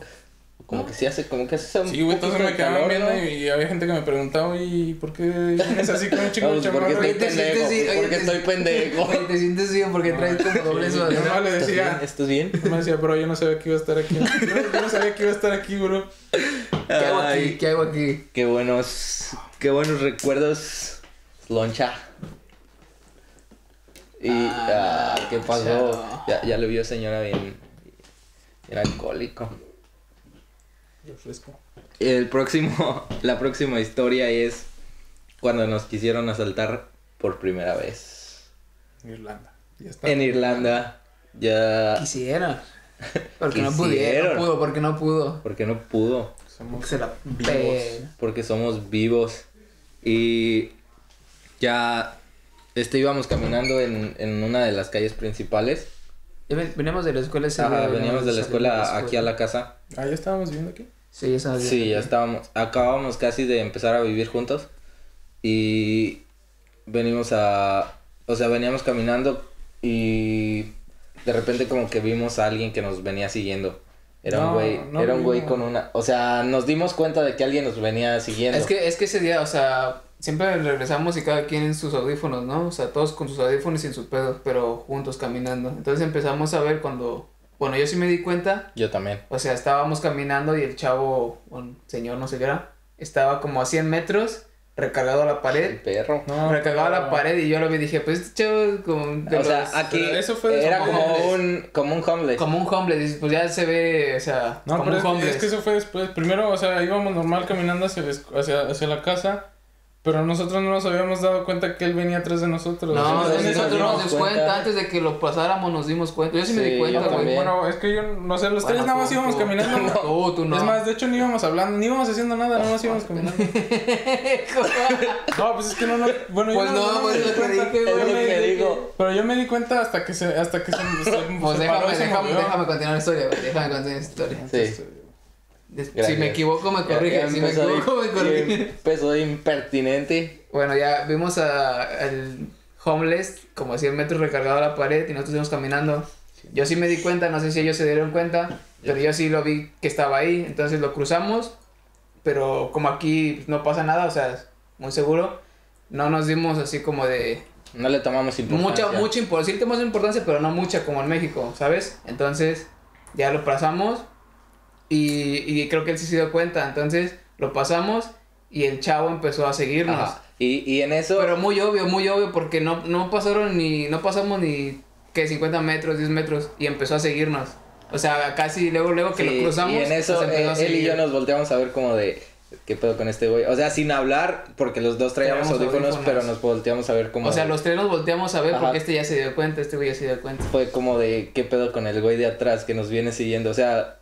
Como que sí hace, como que hace un Sí, güey, todos poquito me calor, viendo ¿no? y, había gente que me preguntaba, ¿y por qué vienes así con un (laughs) chingo de porque chamarra? estoy Oye, te sientes pendejo, bien, oye, porque te- estoy pendejo. Oye, te sientes bien porque traes como doble (laughs) Sí, sudadera. Yo no le decía, ¿Estás bien? yo me decía, bro, yo no sabía que iba a estar aquí. (laughs) Yo no, yo no sabía que iba a estar aquí, bro. ¿Qué hago aquí? ¿Qué hago aquí? Qué buenos, qué buenos recuerdos, Loncha. Y, Ah, ah, ¿qué pasó? Ya, ya lo vio señora bien, bien alcohólico. Yo fresco. El próximo, (laughs) la próxima historia es cuando nos quisieron asaltar por primera vez. Irlanda. Ya está. En Irlanda, ya, Quisiera. Porque no Quisieron. pudieron. No pudo, porque no pudo. porque no pudo. Somos Porque se la vivos. porque somos vivos. Y ya este íbamos caminando en, en una de las calles principales. Veníamos de la escuela ese Ajá, día, veníamos de la escuela aquí a la casa. Ah, ya estábamos viviendo aquí. Sí, ya estábamos Sí, ya aquí. estábamos, acabamos casi de empezar a vivir juntos. Y venimos a, o sea, veníamos caminando y de repente como que vimos a alguien que nos venía siguiendo. Era un güey, no era un güey con una, o sea, nos dimos cuenta de que alguien nos venía siguiendo. Es que, es que ese día, o sea, siempre regresamos y cada quien en sus audífonos, ¿no? O sea, todos con sus audífonos y en sus pedos, pero juntos caminando. Entonces empezamos a ver cuando, bueno, yo sí me di cuenta, Yo también. o sea, estábamos caminando y el chavo, un señor, no sé qué era, estaba como a 100 metros, recargado a la El pared, perro. No, recargado a la pared y yo lo vi y dije, pues este chavo es como o sea, aquí eso fue era como homeless. un, como un homeless. como un homeless, dices, pues ya se ve, o sea, No, como pero un es, homeless. es que eso fue después. Primero, o sea, íbamos normal caminando hacia, hacia, hacia la casa, pero nosotros no nos habíamos dado cuenta que él venía atrás de nosotros. No, nosotros esa- nos no nos dimos cuenta. cuenta. antes de que lo pasáramos nos dimos cuenta. Yo sí me di cuenta, güey. Bueno, es que yo, no sé, los Bueno, tres nada más tú- íbamos tú- caminando. (laughs) Tú, tú no. Es más, de hecho, ni íbamos hablando, ni íbamos haciendo nada, nada más íbamos caminando. (laughs) No, pues es que no, no. Bueno, Pues yo no, me pues di lo que cuenta. dije, Yo güey. me que digo. Pero yo me di cuenta hasta que se, hasta que se, se, Pues se déjame, déjame, déjame continuar la historia, güey. Déjame continuar la historia. Sí. Des- Si Gracias. me equivoco, me corrige. Si me de- equivoco, me corrige. Empezó de impertinente. Bueno, ya vimos a, al homeless como a 100 metros recargado a la pared y nosotros íbamos caminando. Yo sí me di cuenta, no sé si ellos se dieron cuenta, pero yo sí lo vi que estaba ahí. Entonces lo cruzamos, pero como aquí no pasa nada, o sea, muy seguro, no nos dimos así como de No le tomamos importancia. mucha, mucha importancia. Sí tenemos importancia, pero no mucha como en México, ¿sabes? Entonces ya lo pasamos y, y creo que él sí se dio cuenta. Entonces lo pasamos y el chavo empezó a seguirnos. Ajá. Y, y en eso. Pero muy obvio, muy obvio, porque no, no pasaron ni, no pasamos ni, que 50 metros, 10 metros, y empezó a seguirnos. O sea, casi luego, luego que sí, lo cruzamos, y en eso nos empezó eh, a él y yo nos volteamos a ver como de. ¿Qué pedo con este güey? O sea, sin hablar, porque los dos traíamos Traíamos audífonos, audífonos. pero nos volteamos a ver como. O sea, los tres nos volteamos a ver Ajá. porque este ya se dio cuenta, este güey ya se dio cuenta. Fue como de. ¿Qué pedo con el güey de atrás que nos viene siguiendo? O sea,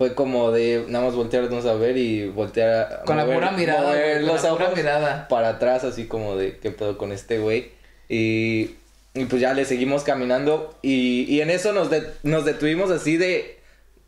fue como de nada más voltearnos a ver y voltear a Con la mover- pura mirada, mover güey, con los la pura ojos mirada. para atrás, así como de qué pedo con este güey. Y, y pues ya le seguimos caminando y, y en eso nos, de- nos detuvimos así de,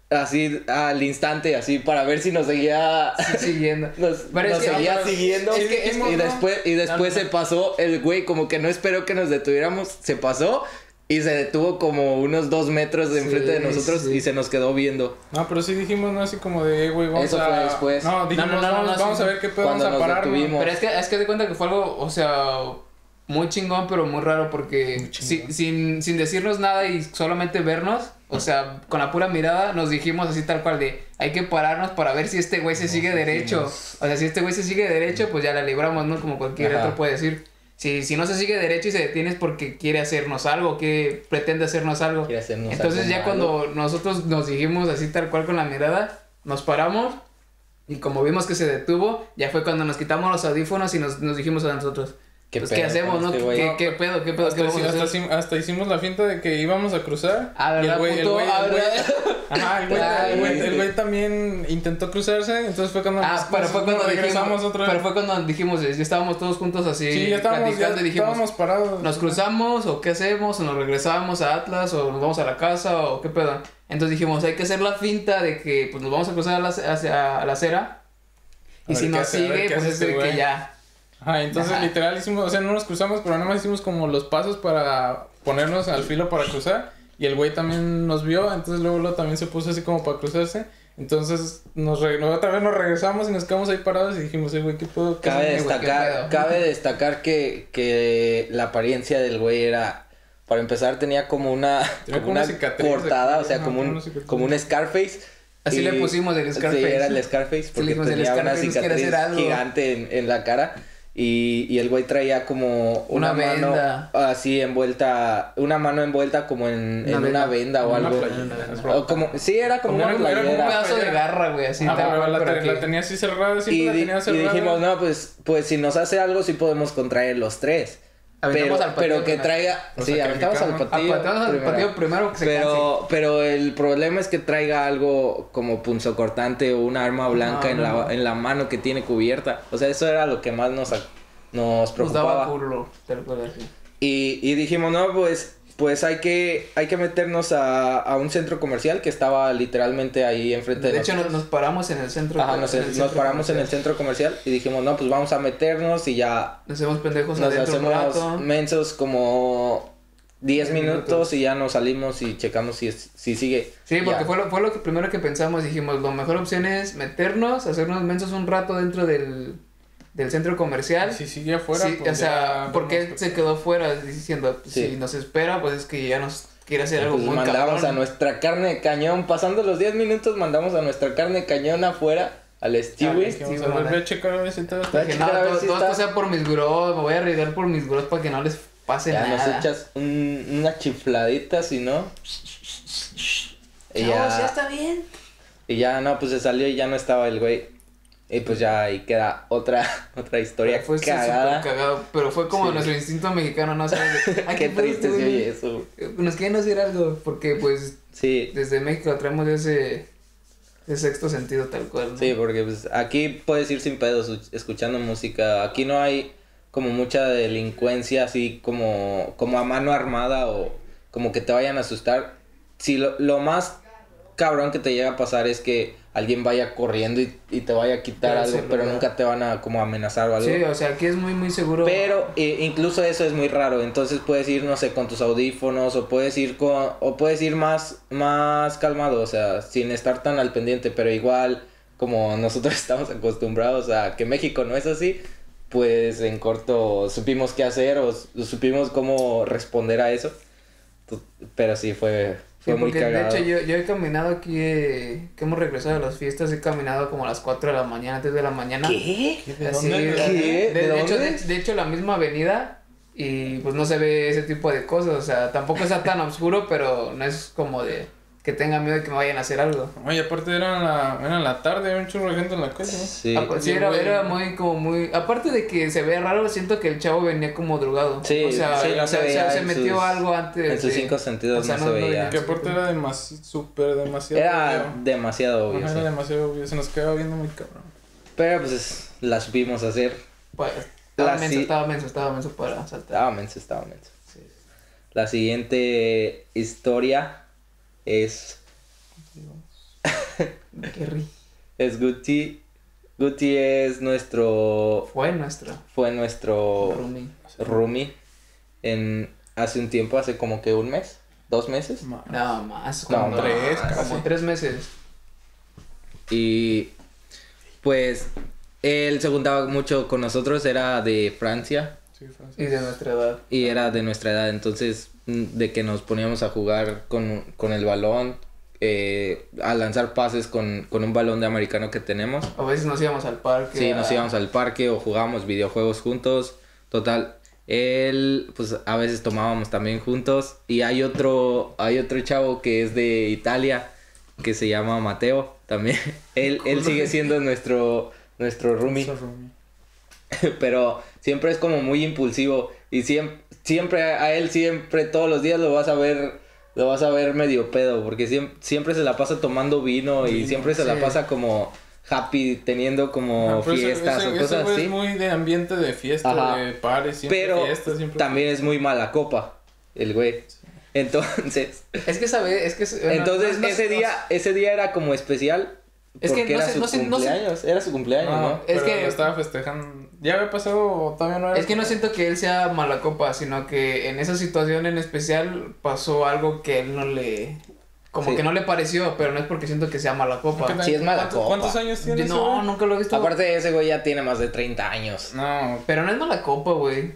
así al instante, así para ver si nos seguía, Siguiendo. (laughs) nos, Pero es nos que- seguía siguiendo. es que- es que- y no. después, y después No, no, se pasó, el güey como que no esperó que nos detuviéramos, se pasó. Y se detuvo como unos dos metros de Sí, enfrente de nosotros sí. y se nos quedó viendo. No, pero sí dijimos, ¿no? Así como de, "Eh, güey, vamos Eso a... fue después. No, dijimos, No, no, no, vamos, no, vamos sí. a ver qué vamos a detuvimos. Pero es que, es que de cuenta que fue algo, o sea, muy chingón, pero muy raro, porque si- sin, sin decirnos nada y solamente vernos, o sea, con la pura mirada, nos dijimos así tal cual de, hay que pararnos para ver si este güey se sigue derecho. O sea, si este güey se sigue derecho, pues ya la libramos, ¿no? Como cualquier Ajá. otro puede decir. Si, si no se sigue derecho y se detiene es porque quiere hacernos algo, que pretende hacernos algo. Quiere hacernos Entonces algo ya malo. cuando nosotros nos dijimos así tal cual con la mirada, nos paramos y como vimos que se detuvo, ya fue cuando nos quitamos los audífonos y nos, nos dijimos a nosotros, ¿Qué pues, pedo ¿qué hacemos, no? este ¿Qué, qué, qué pedo? ¿Qué pedo? ¿Qué Hasta, vamos sí, a hasta, hacer? hicim- hasta hicimos la finta de que íbamos a cruzar. Ah, el ¿verdad, güey, el puto? güey, Ah, el güey- ¿verdad? Ajá, el güey, Ah, el güey- sí. el güey también intentó cruzarse, entonces fue cuando Ah, nos- pero fue cuando regresamos dijimos, otra vez. pero fue cuando dijimos, ya estábamos todos juntos así, sí, ya estábamos, ya y dijimos, estábamos parados. ¿nos cruzamos o qué hacemos? ¿O nos regresamos a Atlas o nos vamos a la casa o qué pedo? Entonces dijimos, hay que hacer la finta de que pues nos vamos a cruzar a la, hacia a la acera y A si qué nos sigue, qué pues es de este que güey. ya... Ajá, entonces Ajá. literal hicimos, o sea, no nos cruzamos, pero nada más hicimos como los pasos para ponernos al filo para cruzar. Y el güey también nos vio, entonces luego, luego también se puso así como para cruzarse. Entonces nos re- otra vez nos regresamos y nos quedamos ahí parados y dijimos, eh, güey, ¿qué puedo? ¿Qué Cabe güey, qué destacar, cabe destacar que, que la apariencia del güey era, para empezar tenía como una, Tenía como una una cortada, o sea, como un, una como un Scarface. Así Y- le pusimos el Scarface. Sí, era el Scarface, porque tenía una Scarface quiere cicatriz gigante en, en la cara. Y, y el güey traía como una, Una mano venda. así envuelta, una mano envuelta como en, en Una una venda. o Una algo. playera, O como, sí, era como, Como una era- era como Un playera. pedazo de garra, güey, así. Ah, tal la, pero te- aquí. la tenía así cerrada, siempre Y, la tenía y cerrada. dijimos, no, pues, pues si nos hace algo, sí podemos contraer los tres. Pero, Aventamos al pero que traiga. Lo Sí, aventamos al partido. Apatamos al partido primero que se canse. Pero, pero el problema es que traiga algo como punzocortante o un arma blanca No, en, no, la, no. en la mano que tiene cubierta. O sea, eso era lo que más nos, nos Nos daba preocupaba. culo, te lo puedo decir. Y, y dijimos, no, pues, pues hay que, hay que meternos a, a un centro comercial que estaba literalmente ahí enfrente de, De hecho, nosotros. nos, paramos en el centro. Ajá, nos, en el nos centro paramos en el centro comercial y dijimos, no, pues vamos a meternos y ya Nos hacemos pendejos nos hacemos mensos como 10 Diez minutos, minutos. y ya nos salimos y checamos si, si sigue. Sí, porque Ya. fue lo, fue lo que primero que pensamos. Dijimos, la mejor opción es meternos, hacernos mensos un rato dentro del, del centro comercial. Si sigue afuera, Sí, pues o sea, ya porque él se quedó fuera diciendo, Sí. si nos espera, pues es que ya nos quiere hacer algo Pues muy mandamos cabrón. a nuestra carne de cañón, pasando los 10 minutos mandamos a nuestra carne de cañón afuera al Stewie. Sí, a checar a ver si todo está no, si está- esto sea por mis bros, me voy a arriesgar por mis bros para que no les pase Ya nos nada. echas un, una chifladita, si no. Y ya, está bien. y ya, no, pues se salió y ya no estaba el güey. Y pues ya ahí queda otra, (laughs) otra historia fue súper cagada. cagado, pero fue como Sí. nuestro instinto mexicano, ¿no? ¿Sabes? De, (laughs) "Ay, Qué triste este se güey". oye eso. Nos quieren hacer algo, porque pues Sí, desde México traemos ese, ese sexto sentido tal cual. ¿no? Sí, porque pues aquí puedes ir sin pedos escuchando música. Aquí no hay como mucha delincuencia así como, como a mano armada o como que te vayan a asustar. Si lo, lo más cabrón que te llega a pasar es que alguien vaya corriendo y, y te vaya a quitar Pero algo, pero nunca te van a como amenazar o algo. Sí, o sea, aquí es muy, muy seguro. Pero eh, incluso eso es muy raro, entonces puedes ir, no sé, con tus audífonos o puedes ir con, o puedes ir más, más calmado, o sea, sin estar tan al pendiente, pero igual como nosotros (laughs) estamos acostumbrados a que México no es así, pues en corto supimos qué hacer o supimos cómo responder a eso, pero sí fue, Sí, fue muy porque de cagado. hecho yo, yo he caminado aquí, eh, que hemos regresado de las fiestas, he caminado como a las 4 de la mañana, 3 de la mañana. ¿Qué? ¿De Así, dónde? de- ¿Qué? De, ¿De de hecho, dónde? de, de hecho, la misma avenida y pues no se ve ese tipo de cosas, o sea, tampoco está tan (laughs) oscuro, pero no es como de que tengan miedo de que me vayan a hacer algo. Oye, aparte era en la, era la tarde, había un chorro de gente en la calle, ¿no? Sí. Pues, sí, era, muy, como muy... Aparte de que se ve raro, siento que el chavo venía como drogado. Sí, o sea, sí, no o se sea, metió sus- algo antes. En sus de- cinco sentidos o sea, no, no- se no veía. Que aparte era demasiado, súper demasiado. Era obvio. demasiado obvio, Ajá, sí. Era demasiado obvio, se nos quedaba viendo muy cabrón. Pero pues la supimos hacer. Pues, estaba La menso, sí- estaba menso, estaba menso para saltar. Estaba menso, estaba menso. La siguiente historia es, Qué ri- (laughs) es Guti. Guti es nuestro, Fue nuestro. fue nuestro roomie. roomie en, hace un tiempo, hace como que un mes, dos meses. Ma- No, más. No, Como tres, como casi. tres meses. Y pues él se juntaba mucho con nosotros, era de Francia Sí, Francis. Y de nuestra edad. y era de nuestra edad, entonces de que nos poníamos a jugar con, con el balón, eh, a lanzar pases con, con un balón de americano que tenemos. A veces nos íbamos al parque. Sí, a- nos íbamos al parque o jugábamos videojuegos juntos. Total, él, pues a veces tomábamos también juntos. Y hay otro, hay otro chavo que es de Italia, que se llama Mateo, también. (laughs) él, él sigue siendo nuestro, nuestro roomie, Esa roomie. (laughs) pero siempre es como muy impulsivo. Y siempre, siempre a él, siempre, todos los días lo vas a ver, lo vas a ver medio pedo, porque siempre, siempre se la pasa tomando vino y siempre se la pasa como happy, teniendo como Ah, ese- fiestas ese- o cosas así. es muy de ambiente de fiesta, Ajá. de pares, siempre Pero fiesta, siempre también es muy mala copa, el güey. Entonces, Es que sabe, es que. bueno, entonces no- no- ese día, ese día era como especial. Es que no era sé- su no sé- no sé- cumpleaños, era su cumpleaños, No, ¿no? Es es que- estaba festejando. ¿Ya había pasado todavía no era? Es que no siento que él sea mala copa, sino que en esa situación en especial pasó algo que él no le. Como Sí. que no le pareció, pero no es porque siento que sea mala copa. Sí, es mala ¿Cuántos- copa. ¿Cuántos años Yo tienes? no, nunca lo he visto. Aparte ese güey ya tiene más de 30 años. No, Pero no es mala copa, güey.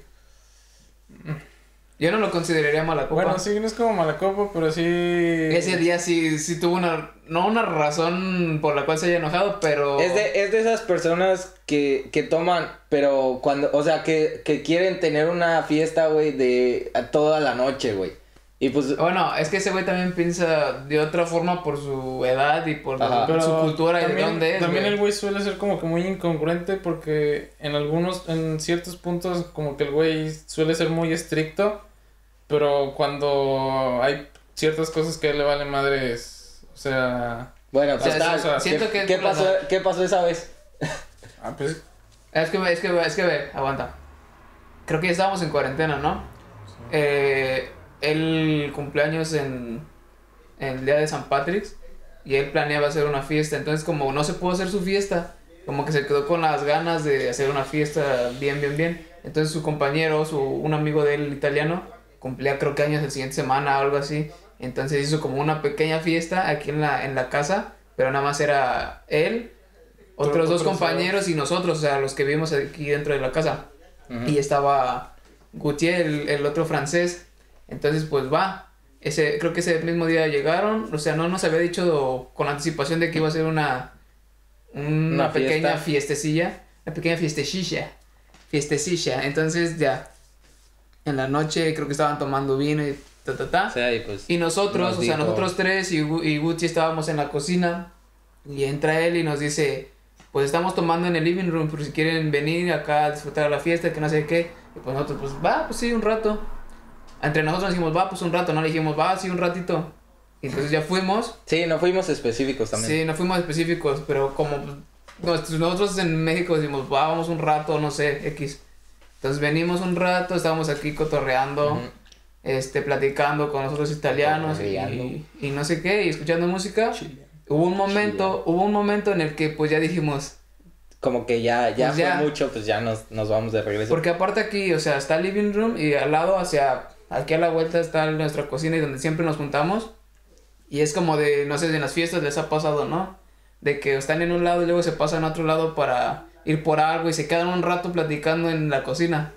Yo no lo consideraría mala copa. bueno, sí, no es como mala copa, pero sí. Ese día sí, sí tuvo una. No una razón por la cual se haya enojado, pero. Es de, es de esas personas que, que toman, pero cuando, o sea, que, que quieren tener una fiesta, güey, de a toda la noche, güey. Y pues, Bueno, es que ese güey también piensa de otra forma por su edad y por Ajá. Su cultura y de también, dónde es. También güey. el güey suele ser como que muy incongruente porque en algunos, en ciertos puntos como que el güey suele ser muy estricto, pero cuando hay ciertas cosas que a él le vale madres, o sea, bueno, O sea, total, o sea, siento ¿qué, que- ¿qué pasó, ¿qué pasó esa vez? ah, pues, (laughs) Es que, es que, es que, ve, aguanta. Creo que ya estábamos en cuarentena, ¿no? Eh, él cumpleaños en, en el día de San Patrick's y él planeaba hacer una fiesta. Entonces, como no se pudo hacer su fiesta, como que se quedó con las ganas de hacer una fiesta bien, bien, bien. Entonces, su compañero, su, un amigo de él italiano, cumplía creo que años la siguiente semana o algo así. Entonces, hizo como una pequeña fiesta aquí en la, en la casa, pero nada más era él, otros dos compañeros y nosotros, o sea, los que vivimos aquí dentro de la casa. Y estaba Gautier, el, el otro francés. Entonces, pues va. Ese, creo que ese mismo día llegaron. O sea, no nos había dicho con anticipación de que iba a ser una, una, Una pequeña fiesta. fiestecilla. Una pequeña fiestecilla. Fiestecilla. Entonces, ya. En la noche creo que estaban tomando vino y ta, ta, ta. O sea, y pues, Y nosotros, Nos o sea, nosotros tres y, y Gucci estábamos en la cocina y entra él y nos dice, pues estamos tomando en el living room por si quieren venir acá a disfrutar de la fiesta, que no sé qué. Y pues nosotros, pues va, pues sí, un rato. Entre nosotros dijimos, va, pues un rato, no le dijimos, va, sí, un ratito. Y entonces ya fuimos. sí, no fuimos específicos también. Sí, no fuimos específicos, pero como nosotros en México decimos, va, vamos un rato, no sé, X. Entonces venimos un rato, estábamos aquí cotorreando Ujú. este, platicando con nosotros italianos y, y no sé qué, y escuchando música. Hubo un momento, hubo un momento en el que pues ya dijimos, Como que ya, ya Pues fue ya. mucho, pues ya nos, nos vamos de regreso. porque aparte aquí, o sea, está el living room y al lado hacia, aquí a la vuelta está nuestra cocina y donde siempre nos juntamos. Y es como de, no sé, en las fiestas les ha pasado, ¿no? De que están en un lado y luego se pasan a otro lado para ir por algo y se quedan un rato platicando en la cocina.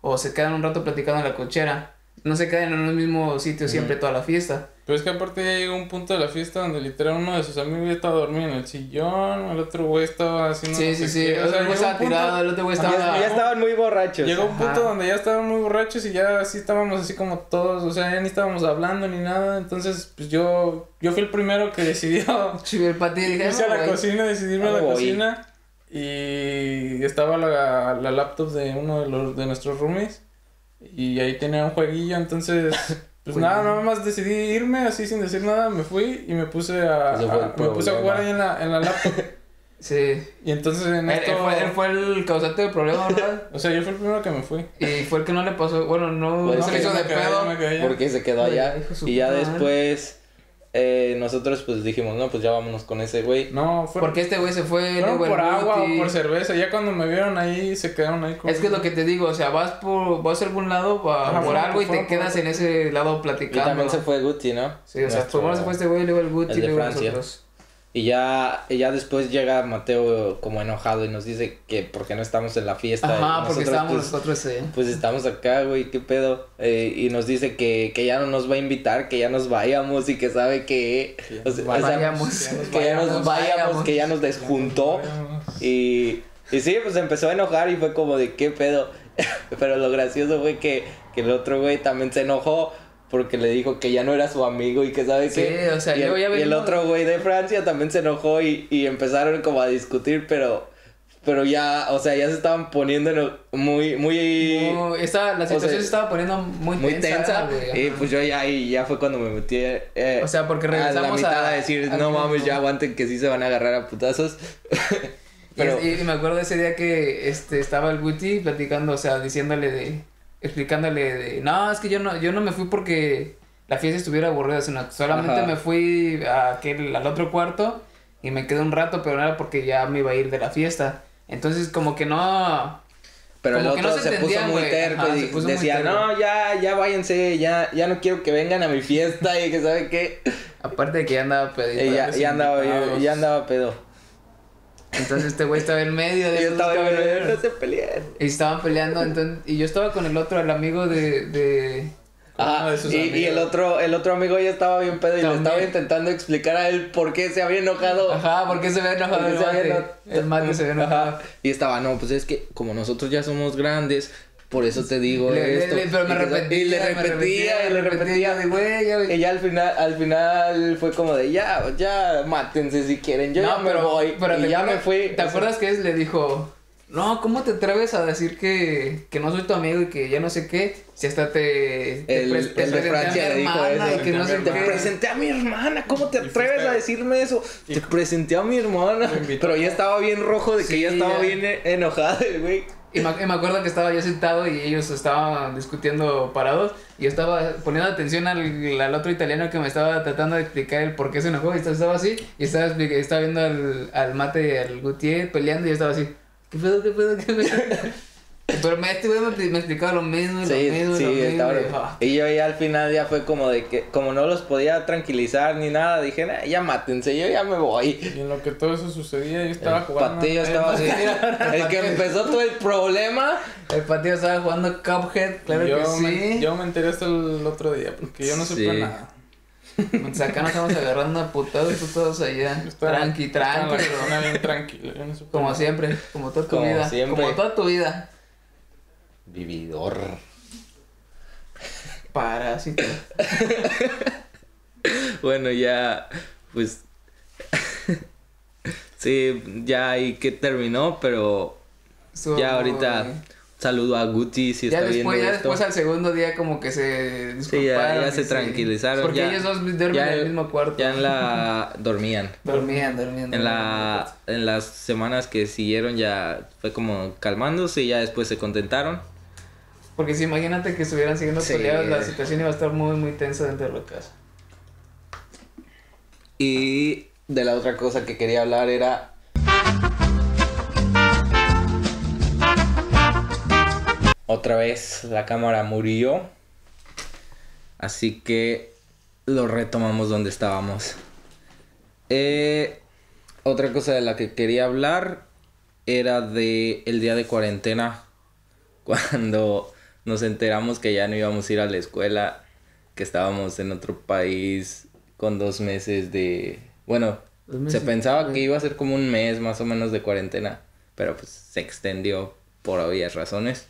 O se quedan un rato platicando en la cochera. No se quedan en un mismo sitio siempre toda la fiesta. Pero es que aparte ya llegó un punto de la fiesta donde literal uno de sus amigos ya estaba dormido en el sillón, el otro güey estaba haciendo. Sí, no sí, sí. qué, El o sea, otro güey estaba un punto- tirado, el otro güey estaba. Ya estaban muy borrachos. Llegó un Ajá. punto donde ya estaban muy borrachos y ya así estábamos así como todos, o sea, ya ni estábamos hablando ni nada, entonces pues yo, yo fui el primero que decidió (laughs) Sí, el pati dije, irse a "No, la güey". cocina, decidirme a Ah, la voy. cocina y estaba la, la laptop de uno de los de nuestros roomies y ahí tenía un jueguillo, entonces (laughs) pues nada, nada más decidí irme así sin decir nada, me fui y me puse a, me puse a jugar ahí en la, en la laptop (laughs) Sí. y entonces en Él, esto, él fue, él fue el causante del problema, ¿verdad? (laughs) o sea, yo fui el primero que me fui. y fue el que no le pasó. Bueno, no, Pues no se hizo de quedé, pedo. Porque se quedó allá. Y ya después eh, nosotros pues dijimos, no, pues ya vámonos con ese güey. No, fue Porque este güey se fue. Fueron luego el por agua o por cerveza. Ya cuando me vieron ahí, se quedaron ahí con... Es que es lo que te digo, o sea, vas por vas a algún lado pa- Ajá, por fue- algo y te por- quedas en ese lado Y platicando. también se fue Guti, ¿no? Sí, o sea, Nuestro- primero se fue este güey, luego el Guti, el de luego Francia. nosotros. Y ya, y ya después llega Mateo como enojado y nos dice que porque no estamos en la fiesta. Ajá, Y porque nosotros, estábamos pues, nosotros, eh. Pues estamos acá, güey, qué pedo. Eh, y nos dice que, que ya no nos va a invitar, que ya nos vayamos y que sabe que. o sea, o sea, Vayamos. que ya nos vayamos, Vayamos. que ya nos desjuntó. Y, y sí, pues empezó a enojar y fue como de qué pedo. (laughs) Pero lo gracioso fue que, que el otro güey también se enojó porque le dijo que ya no era su amigo y que sabe Sí, que. o sea, y, el, y el otro güey de Francia también se enojó y, y empezaron como a discutir, pero. Pero ya, o sea, ya se estaban poniendo muy, muy. No, esta- la situación sea, se estaba poniendo muy, muy tensa. güey, Y pues yo ya ahí ya fue cuando me metí eh, O sea, porque a la regresamos mitad a- a, decir, al no mames, ya aguanten que sí se van a agarrar a putazos. (laughs) Y Pero es- Y, me acuerdo ese día que este estaba el Guti platicando, o sea, diciéndole de, explicándole de, no, es que yo no, yo no me fui porque la fiesta estuviera aburrida, sino solamente Ajá. me fui a aquel, al otro cuarto y me quedé un rato, pero no era porque ya me iba a ir de la fiesta. Entonces como que no, Pero el Como que otro no se se, puso muy terco Ajá, y puso muy decía, terco. no, ya, ya váyanse, ya, ya no quiero que vengan a mi fiesta y que sabe qué. aparte de que ya andaba pedito. Y ya, ya andaba, ya, ya andaba pedo. Entonces este güey estaba en medio Y de yo estaba ahí, cabrones. no se peleen. Y estaban peleando, entonces, y yo estaba con el otro, el amigo de, uno de sus y, y el otro, el otro amigo ya estaba bien pedo y le estaba intentando explicar a él por qué se había enojado. Ajá, porque se ve enojado Porque el se había mate. eno- El mate se ve enojado. Ajá. Y estaba, no, pues es que como nosotros ya somos grandes, por eso te digo Le- esto. le- pero me Y repetía, Y le me repetía, y le repetía. de güey, ya, Y ya al final, al final fue como de ya, ya mátense si quieren, yo ya me voy. pero y ya me fui. ¿Te acuerdas que es? le dijo, no, ¿cómo te atreves a decir que, que no soy tu amigo y que ya no sé qué? Si hasta te, te El, pres- te el de presenté a Francia mi le dijo hermana eso. y que no sé te presenté a mi hermana, ¿cómo te Y atreves a decirme eso? y- Te presenté a mi hermana. Pero ya estaba bien rojo de que Sí, ya estaba bien e- enojado, el güey. Y me, me acuerdo que estaba yo sentado y ellos estaban discutiendo parados. Y estaba poniendo atención al, al otro italiano que me estaba tratando de explicar el por qué se enojó. Y estaba, así. Y estaba, estaba viendo al, al mate al Gutiérrez peleando. Y yo estaba así. ¿Qué pedo, qué pedo, qué pedo? Pero me, este güey me, me explicaba lo mismo, y lo Sí, mismo, y sí, lo mismo. estaba. y yo, ah. Y yo ya al final ya fue como de que, como no los podía tranquilizar ni nada, dije, "Nah, ya mátense, yo ya me voy. Y en lo que todo eso sucedía, yo estaba El jugando. patillo estaba (laughs) así. El que empezó todo el problema. El patio estaba jugando Cuphead, claro yo, que me, sí. yo me enteré hasta el otro día, porque yo no supe Sí. nada. Entonces acá nos estamos agarrando a putados tú todos allá. Estaba- tranqui, tranqui. bien tranquilo. yo no supe Como nada. siempre, como toda tu Como vida. siempre. Como toda tu vida. Vividor. Parásito. (laughs) Bueno, ya, pues. (laughs) sí, ya ahí que terminó, pero ya ahorita saludo a Guti si Ya está viendo después, ya esto. después al segundo día como que se Sí, ya, disculparon. ya se tranquilizaron. Porque ya, ellos dos duermen ya en el mismo cuarto. Ya en la. (laughs) dormían. Dormían, dormían. En la en las semanas que siguieron ya fue como calmándose y ya después se contentaron. Porque si imagínate que estuvieran siguiendo Sí. peleados, la situación iba a estar muy, muy tensa dentro de la casa. Y de la otra cosa que quería hablar era otra vez la cámara murió. Así que lo retomamos donde estábamos. Eh, otra cosa de la que quería hablar era de el día de cuarentena (laughs) cuando nos enteramos que ya no íbamos a ir a la escuela, que estábamos en otro país con dos meses de... Bueno, se pensaba que iba a ser como un mes más o menos de cuarentena, pero pues se extendió por obvias razones.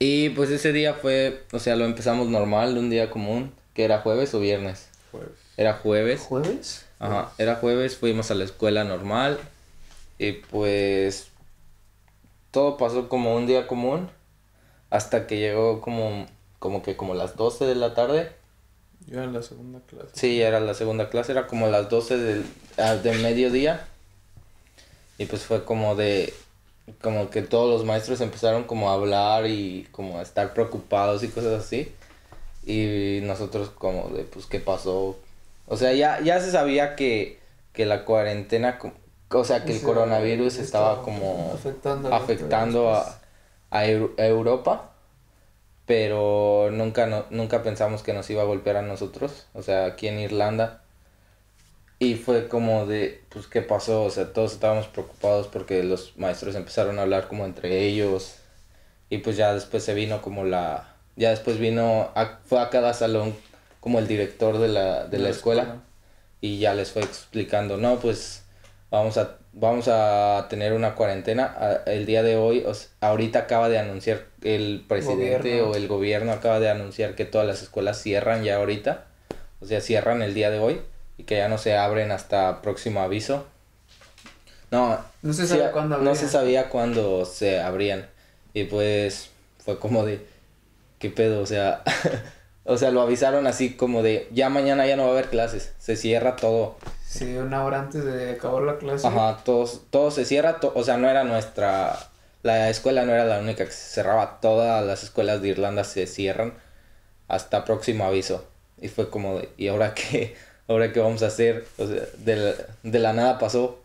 Y pues ese día fue, o sea, lo empezamos normal, un día común, que era jueves o viernes. Jueves. Era jueves. ¿Jueves? Ajá, era jueves, fuimos a la escuela normal y pues todo pasó como un día común hasta que llegó como, como que como las 12 de la tarde. Yo era la segunda clase. Sí, era la segunda clase, era como las 12 del, ah, de mediodía. Y pues fue como de, como que todos los maestros empezaron como a hablar y como a estar preocupados y cosas así. Y nosotros como de, pues, ¿qué pasó? O sea, ya, ya se sabía que, que la cuarentena, o sea, que el coronavirus estaba estaba como afectando afectando a, a Eu- a Europa, pero nunca, no, nunca pensamos que nos iba a golpear a nosotros, o sea, aquí en Irlanda. Y fue como de, pues, ¿qué pasó? O sea, todos estábamos preocupados porque los maestros empezaron a hablar como entre ellos. Y pues ya después se vino como la... Ya después vino, a- fue a cada salón como el director de la, de la escuela y ya les fue explicando, no, pues vamos a, vamos a tener una cuarentena. El día de hoy, o ahorita acaba de anunciar el presidente Gobierno. o el gobierno acaba de anunciar que todas las escuelas cierran ya ahorita. O sea, cierran el día de hoy y que ya no se abren hasta próximo aviso. No, No se sí, sabe cuándo no se sabía cuándo se abrían. Y pues fue como de, ¿qué pedo? O sea, (laughs) o sea, lo avisaron así como de, ya mañana ya no va a haber clases, se cierra todo. Sí, una hora antes de acabar la clase. Ajá, todo, todo se cierra, to- o sea, no era nuestra, la escuela no era la única que se cerraba, todas las escuelas de Irlanda se cierran hasta próximo aviso. Y fue como de, ¿y ahora qué? (laughs) ¿Ahora qué vamos a hacer? O sea, de la, de la nada pasó.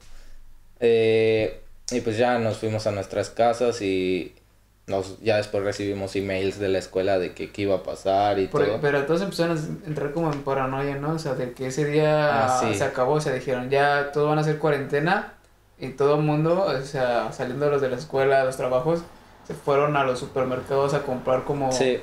Eh, y pues ya nos fuimos a nuestras casas y nos, ya después recibimos emails de la escuela de que qué iba a pasar y Por- todo. pero todos empezaron a entrar como en paranoia, ¿no? O sea, de que ese día Ah, sí. se acabó, o sea, dijeron, ya todos van a hacer cuarentena y todo el mundo, o sea, saliendo los de la escuela, los trabajos, se fueron a los supermercados a comprar como... Sí,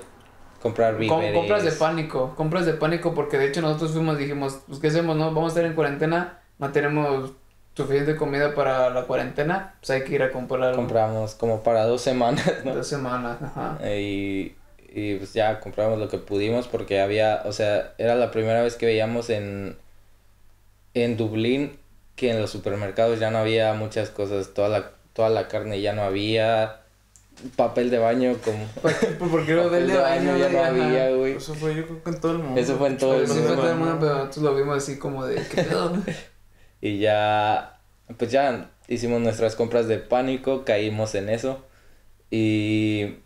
comprar com- compras de pánico, compras de pánico porque de hecho nosotros fuimos, dijimos, pues ¿qué hacemos, no? Vamos a estar en cuarentena, no tenemos suficiente comida para la cuarentena, pues hay que ir a comprar algo. Compramos como para dos semanas, ¿no? Dos semanas, ajá. Y, y pues ya compramos lo que pudimos porque había, o sea, era la primera vez que veíamos en, en Dublín que en los supermercados ya no había muchas cosas, toda la, toda la carne ya no había, papel de baño como... (laughs) Porque lo del de baño, ya no había, güey. Eso fue yo creo que en todo el mundo. Eso fue en todo el Pues sí mundo. fue todo el mundo, pero nosotros lo vimos así como de, ¿qué pedo? (laughs) Y ya, pues ya hicimos nuestras compras de pánico, caímos en eso. Y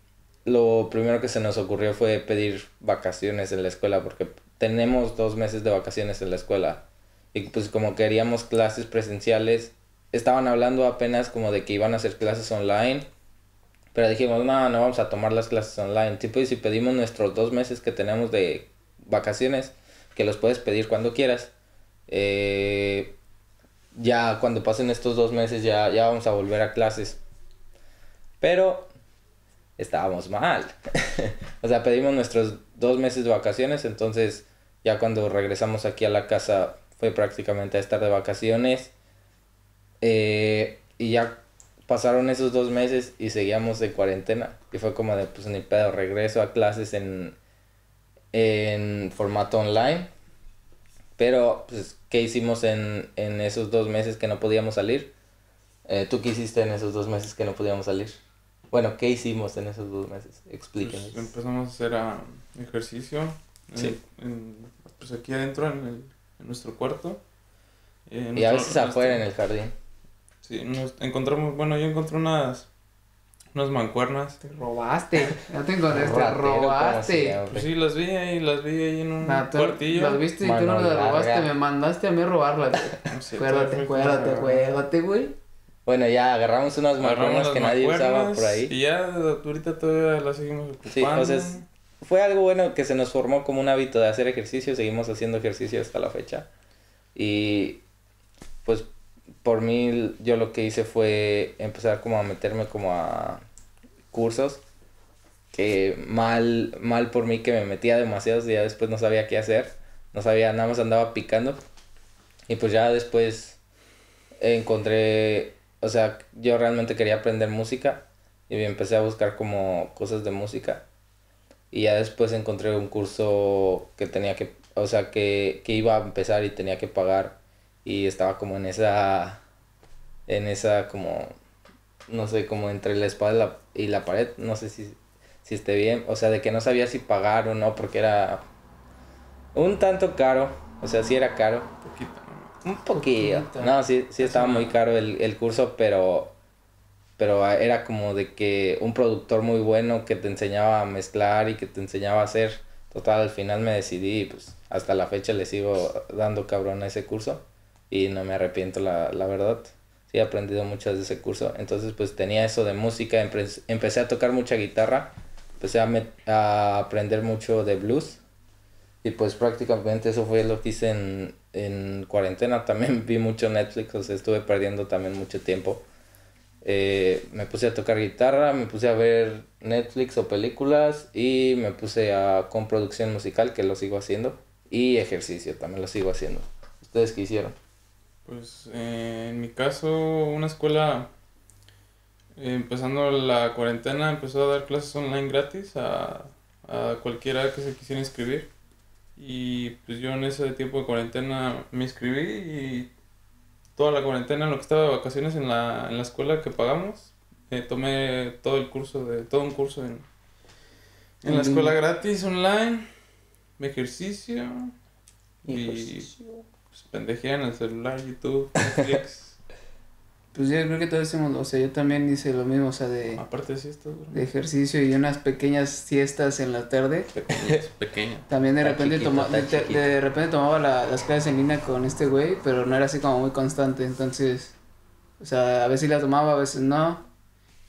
lo primero que se nos ocurrió fue pedir vacaciones en la escuela, porque tenemos dos meses de vacaciones en la escuela. Y pues como queríamos clases presenciales, estaban hablando apenas como de que iban a hacer clases online. Pero dijimos, no, no vamos a tomar las clases online. Tipo, y si pedimos nuestros dos meses que tenemos de vacaciones, que los puedes pedir cuando quieras. Eh, ya cuando pasen estos dos meses ya, ya vamos a volver a clases. Pero estábamos mal. (laughs) o sea, pedimos nuestros dos meses de vacaciones, entonces ya cuando regresamos aquí a la casa fue prácticamente a estar de vacaciones. Eh, y ya pasaron esos dos meses y seguíamos de cuarentena. Y fue como de, pues ni pedo, regreso a clases en, en formato online. Pero, pues, ¿qué hicimos en, en esos dos meses que no podíamos salir? Eh, ¿Tú qué hiciste en esos dos meses que no podíamos salir? Bueno, ¿qué hicimos en esos dos meses? Explíquenos. Pues empezamos a hacer ah, ejercicio. en- Sí. en- pues aquí adentro en, el, en nuestro cuarto. Eh, y a nuestro- veces afuera en el jardín. Sí, nos encontramos, bueno, yo encontré unas, unas mancuernas. Te robaste, no te encontré, te Ratero, como robaste. Pues sí, las vi ahí, las vi ahí en un Nah, tú cuartillo. las viste y tú no las robaste, larga. me mandaste a mí a robarlas. (laughs) No sé, Acuérdate, acuérdate, acuérdate, güey. Bueno, ya agarramos unas mancuernas que nadie usaba por ahí. Y ya ahorita todavía las seguimos ocupando. Sí, o sea, fue algo bueno que se nos formó como un hábito de hacer ejercicio, seguimos haciendo ejercicio hasta la fecha. Y pues por mí yo lo que hice fue empezar como a meterme como a cursos que mal, mal por mí que me metía demasiado y ya después no sabía qué hacer. No sabía, nada más andaba picando. Y pues ya después encontré, o sea, yo realmente quería aprender música y empecé a buscar como cosas de música. Y ya después encontré un curso que tenía que, o sea, que, que iba a empezar y tenía que pagar. Y estaba como en esa, en esa como, no sé, como entre la espada y la, pared. No sé si, si esté bien. O sea, de que no sabía si pagar o no porque era un tanto caro. O sea, sí era caro. Poquito. Un poquillo. No, sí, sí estaba muy caro el, el curso, pero pero era como de que un productor muy bueno que te enseñaba a mezclar y que te enseñaba a hacer. Total, al final me decidí y pues hasta la fecha le sigo dando cabrón a ese curso y no me arrepiento la, la verdad. Sí, he aprendido mucho de ese curso. Entonces pues tenía eso de música, empecé a tocar mucha guitarra, empecé a, a aprender mucho de blues y pues prácticamente eso fue lo que hice en, en cuarentena. (laughs) También vi mucho Netflix, o sea, estuve perdiendo también mucho tiempo eh, me puse a tocar guitarra, me puse a ver Netflix o películas y me puse a con producción musical, que lo sigo haciendo, y ejercicio también lo sigo haciendo. ¿Ustedes qué hicieron? Pues eh, en mi caso, una escuela, eh, empezando la cuarentena, empezó a dar clases online gratis a, a cualquiera que se quisiera inscribir. Y pues yo en ese tiempo de cuarentena me inscribí y toda la cuarentena, en lo que estaba de vacaciones en la, en la escuela que pagamos, eh, tomé todo el curso, de todo un curso en, en la escuela gratis online, ejercicio y pues, pendejea en el celular, YouTube, (laughs) Netflix. Pues yo creo que todos hicimos, o sea, yo también hice lo mismo, o sea, de... Aparte de siestas, De ejercicio y unas pequeñas siestas en la tarde. Pequeñas, pequeñas. También de repente, toma, de, repente tomaba las clases en línea con este güey, pero no era así como muy constante, entonces... O sea, a veces la tomaba, a veces no.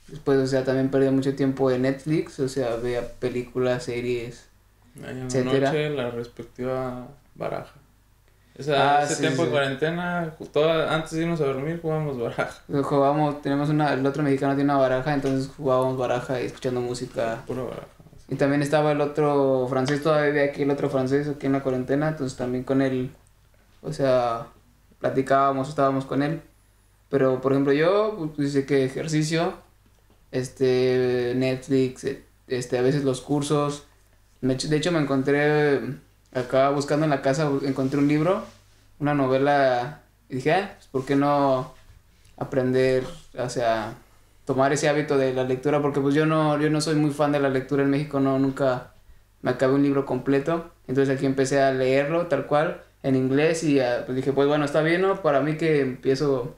Después, o sea, también perdía mucho tiempo en Netflix, o sea, veía películas, series, etcétera. Noche, la respectiva baraja. O sea, ah, ese tiempo de cuarentena, antes de irnos a dormir jugábamos baraja. Jugábamos, tenemos una, el otro mexicano tiene una baraja, entonces jugábamos baraja y escuchando música. Pura baraja. Y también estaba el otro francés, todavía aquí el otro francés aquí en la cuarentena, entonces también con él, o sea, platicábamos, estábamos con él. Pero, por ejemplo, yo, pues dice que ejercicio, este, Netflix, este, a veces los cursos. De hecho, me encontré acá buscando en la casa encontré un libro, una novela, y dije, ah, pues ¿por qué no aprender, o sea, tomar ese hábito de la lectura? Porque pues yo no, yo no soy muy fan de la lectura en México, no, nunca me acabé un libro completo, entonces aquí empecé a leerlo tal cual, en inglés, y pues dije, pues bueno, está bien, ¿no? Para mí que empiezo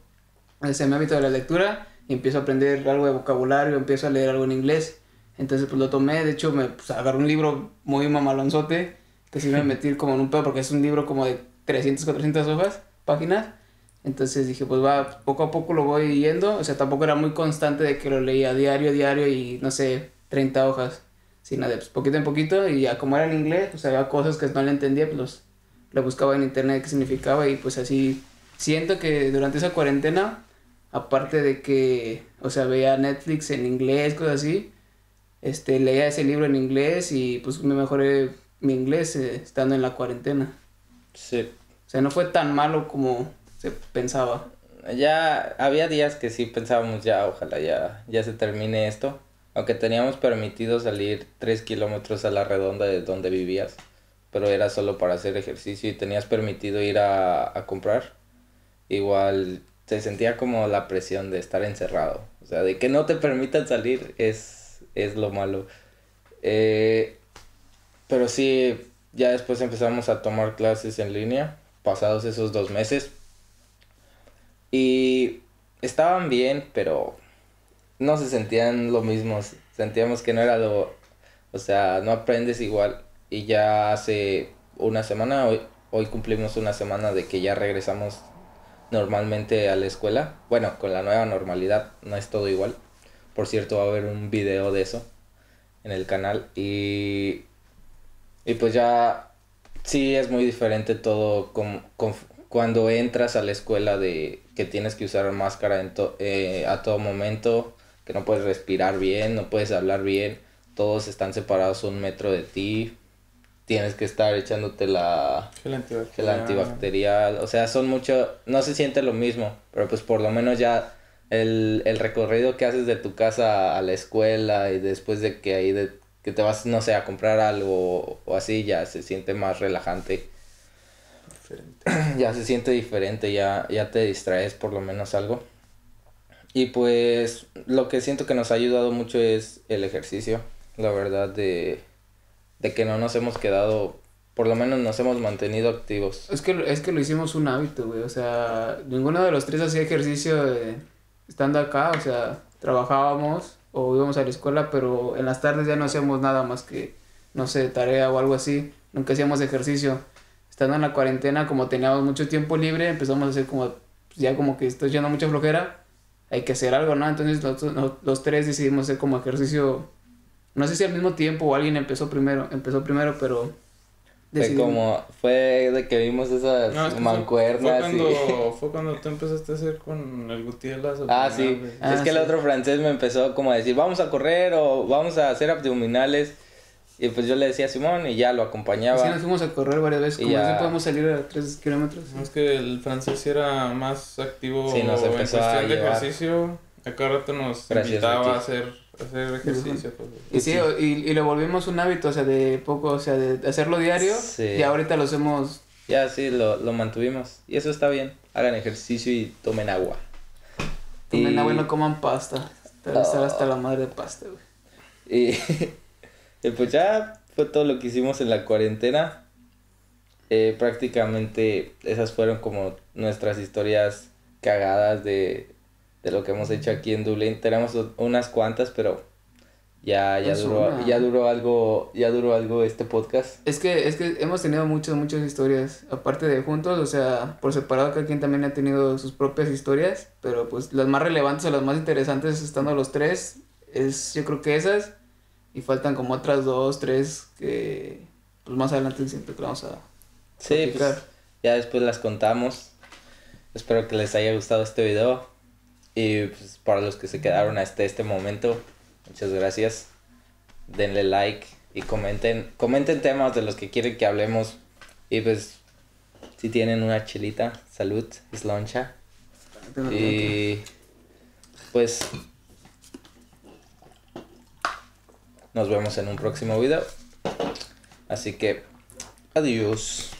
ese hábito de la lectura, y empiezo a aprender algo de vocabulario, empiezo a leer algo en inglés, entonces pues lo tomé, de hecho me pues, agarré un libro muy mamalonzote, que sí me metí como en un pedo porque es un libro como de 300, 400 hojas, páginas. Entonces dije, pues va, poco a poco lo voy yendo. O sea, tampoco era muy constante de que lo leía diario, diario y no sé, 30 hojas. Sino de pues, poquito en poquito y ya como era en inglés, pues había cosas que no le entendía, pues los, lo buscaba en internet qué significaba y pues así siento que durante esa cuarentena, aparte de que, o sea, veía Netflix en inglés, cosas así, este, leía ese libro en inglés y pues me mejoré mi inglés eh, estando en la cuarentena. Sí. O sea, no fue tan malo como se pensaba. Ya había días que sí pensábamos ya, ojalá ya, ya se termine esto. Aunque teníamos permitido salir tres kilómetros a la redonda de donde vivías, pero era solo para hacer ejercicio y tenías permitido ir a, a comprar. Igual se sentía como la presión de estar encerrado. O sea, de que no te permitan salir es, es lo malo. Eh, pero sí, ya después empezamos a tomar clases en línea, pasados esos dos meses. Y estaban bien, pero no se sentían lo mismo. Sentíamos que no era lo... O sea, no aprendes igual. Y ya hace una semana, hoy, hoy cumplimos una semana de que ya regresamos normalmente a la escuela. Bueno, con la nueva normalidad, no es todo igual. Por cierto, va a haber un video de eso en el canal. Y y pues ya sí es muy diferente todo con, cuando entras a la escuela de que tienes que usar máscara en eh, a todo momento, que no puedes respirar bien, no puedes hablar bien, todos están separados un metro de ti. Tienes que estar echándote la gel antibacterial. antibacterial. O sea, son mucho. No se siente lo mismo, pero pues por lo menos ya el, el recorrido que haces de tu casa a la escuela y después de que ahí de, que te vas, no sé, a comprar algo o así, ya se siente más relajante. Diferente. (clears throat) ya se siente diferente, ya, ya te distraes por lo menos algo. Y pues lo que siento que nos ha ayudado mucho es el ejercicio, la verdad, de, de que no nos hemos quedado, por lo menos nos hemos mantenido activos. Es que, es que lo hicimos un hábito, güey. O sea, ninguno de los tres hacía ejercicio de- estando acá. O sea, trabajábamos o íbamos a la escuela, pero en las tardes ya no hacíamos nada más que, no sé, tarea o algo así. Nunca hacíamos ejercicio. Estando en la cuarentena, como teníamos mucho tiempo libre, empezamos a hacer como, pues, ya como que estoy yendo mucha flojera. Hay que hacer algo, ¿no? Entonces los, los- tres decidimos hacer como ejercicio. No sé si al mismo tiempo o alguien empezó primero, empezó primero, pero Fue como, fue de que vimos esas No, es que fue- mancuernas Fue y- cuando, (laughs) fue cuando tú empezaste a hacer con el Gutiérrez Ah, sí. Ah, es que el sí. otro francés me empezó como a decir, vamos a correr o vamos a hacer abdominales. Y pues yo le decía a Simón y ya lo acompañaba. Así nos fuimos a correr varias veces, Y como ya- así podemos salir a 3 kilómetros. Es que el francés sí era más activo Sí, nos en empezó a cuestión de ejercicio. A cada rato nos Gracias, invitaba a hacer, a hacer ejercicio. pues. Y sí, y, y lo volvimos un hábito, o sea, de poco, o sea, de hacerlo diario. Sí. Y ahorita lo hacemos. Ya sí, lo, lo mantuvimos. Y eso está bien. Hagan ejercicio y tomen agua. Tomen Y- agua y no coman pasta. Estar, estar hasta la madre de pasta, güey. Y, (laughs) y pues ya fue todo lo que hicimos en la cuarentena. Eh, prácticamente esas fueron como nuestras historias cagadas de, de lo que hemos hecho aquí en Dublín. Tenemos unas cuantas, pero ya, ya Es duró, una. ya duró algo, ya duró algo este podcast. Es que, es que hemos tenido muchas, muchas historias. Aparte de juntos, o sea, por separado, cada quien también ha tenido sus propias historias. Pero pues las más relevantes o las más interesantes estando los tres, es yo creo que esas. Y faltan como otras dos, tres que pues más adelante siento que vamos a Sí, pues ya después las contamos. Espero que les haya gustado este video. Y pues para los que se quedaron hasta este momento, muchas gracias. Denle like y comenten, comenten temas de los que quieren que hablemos. Y pues si tienen una chelita, salud, es loncha. Y pues nos vemos en un próximo video. Así que adiós.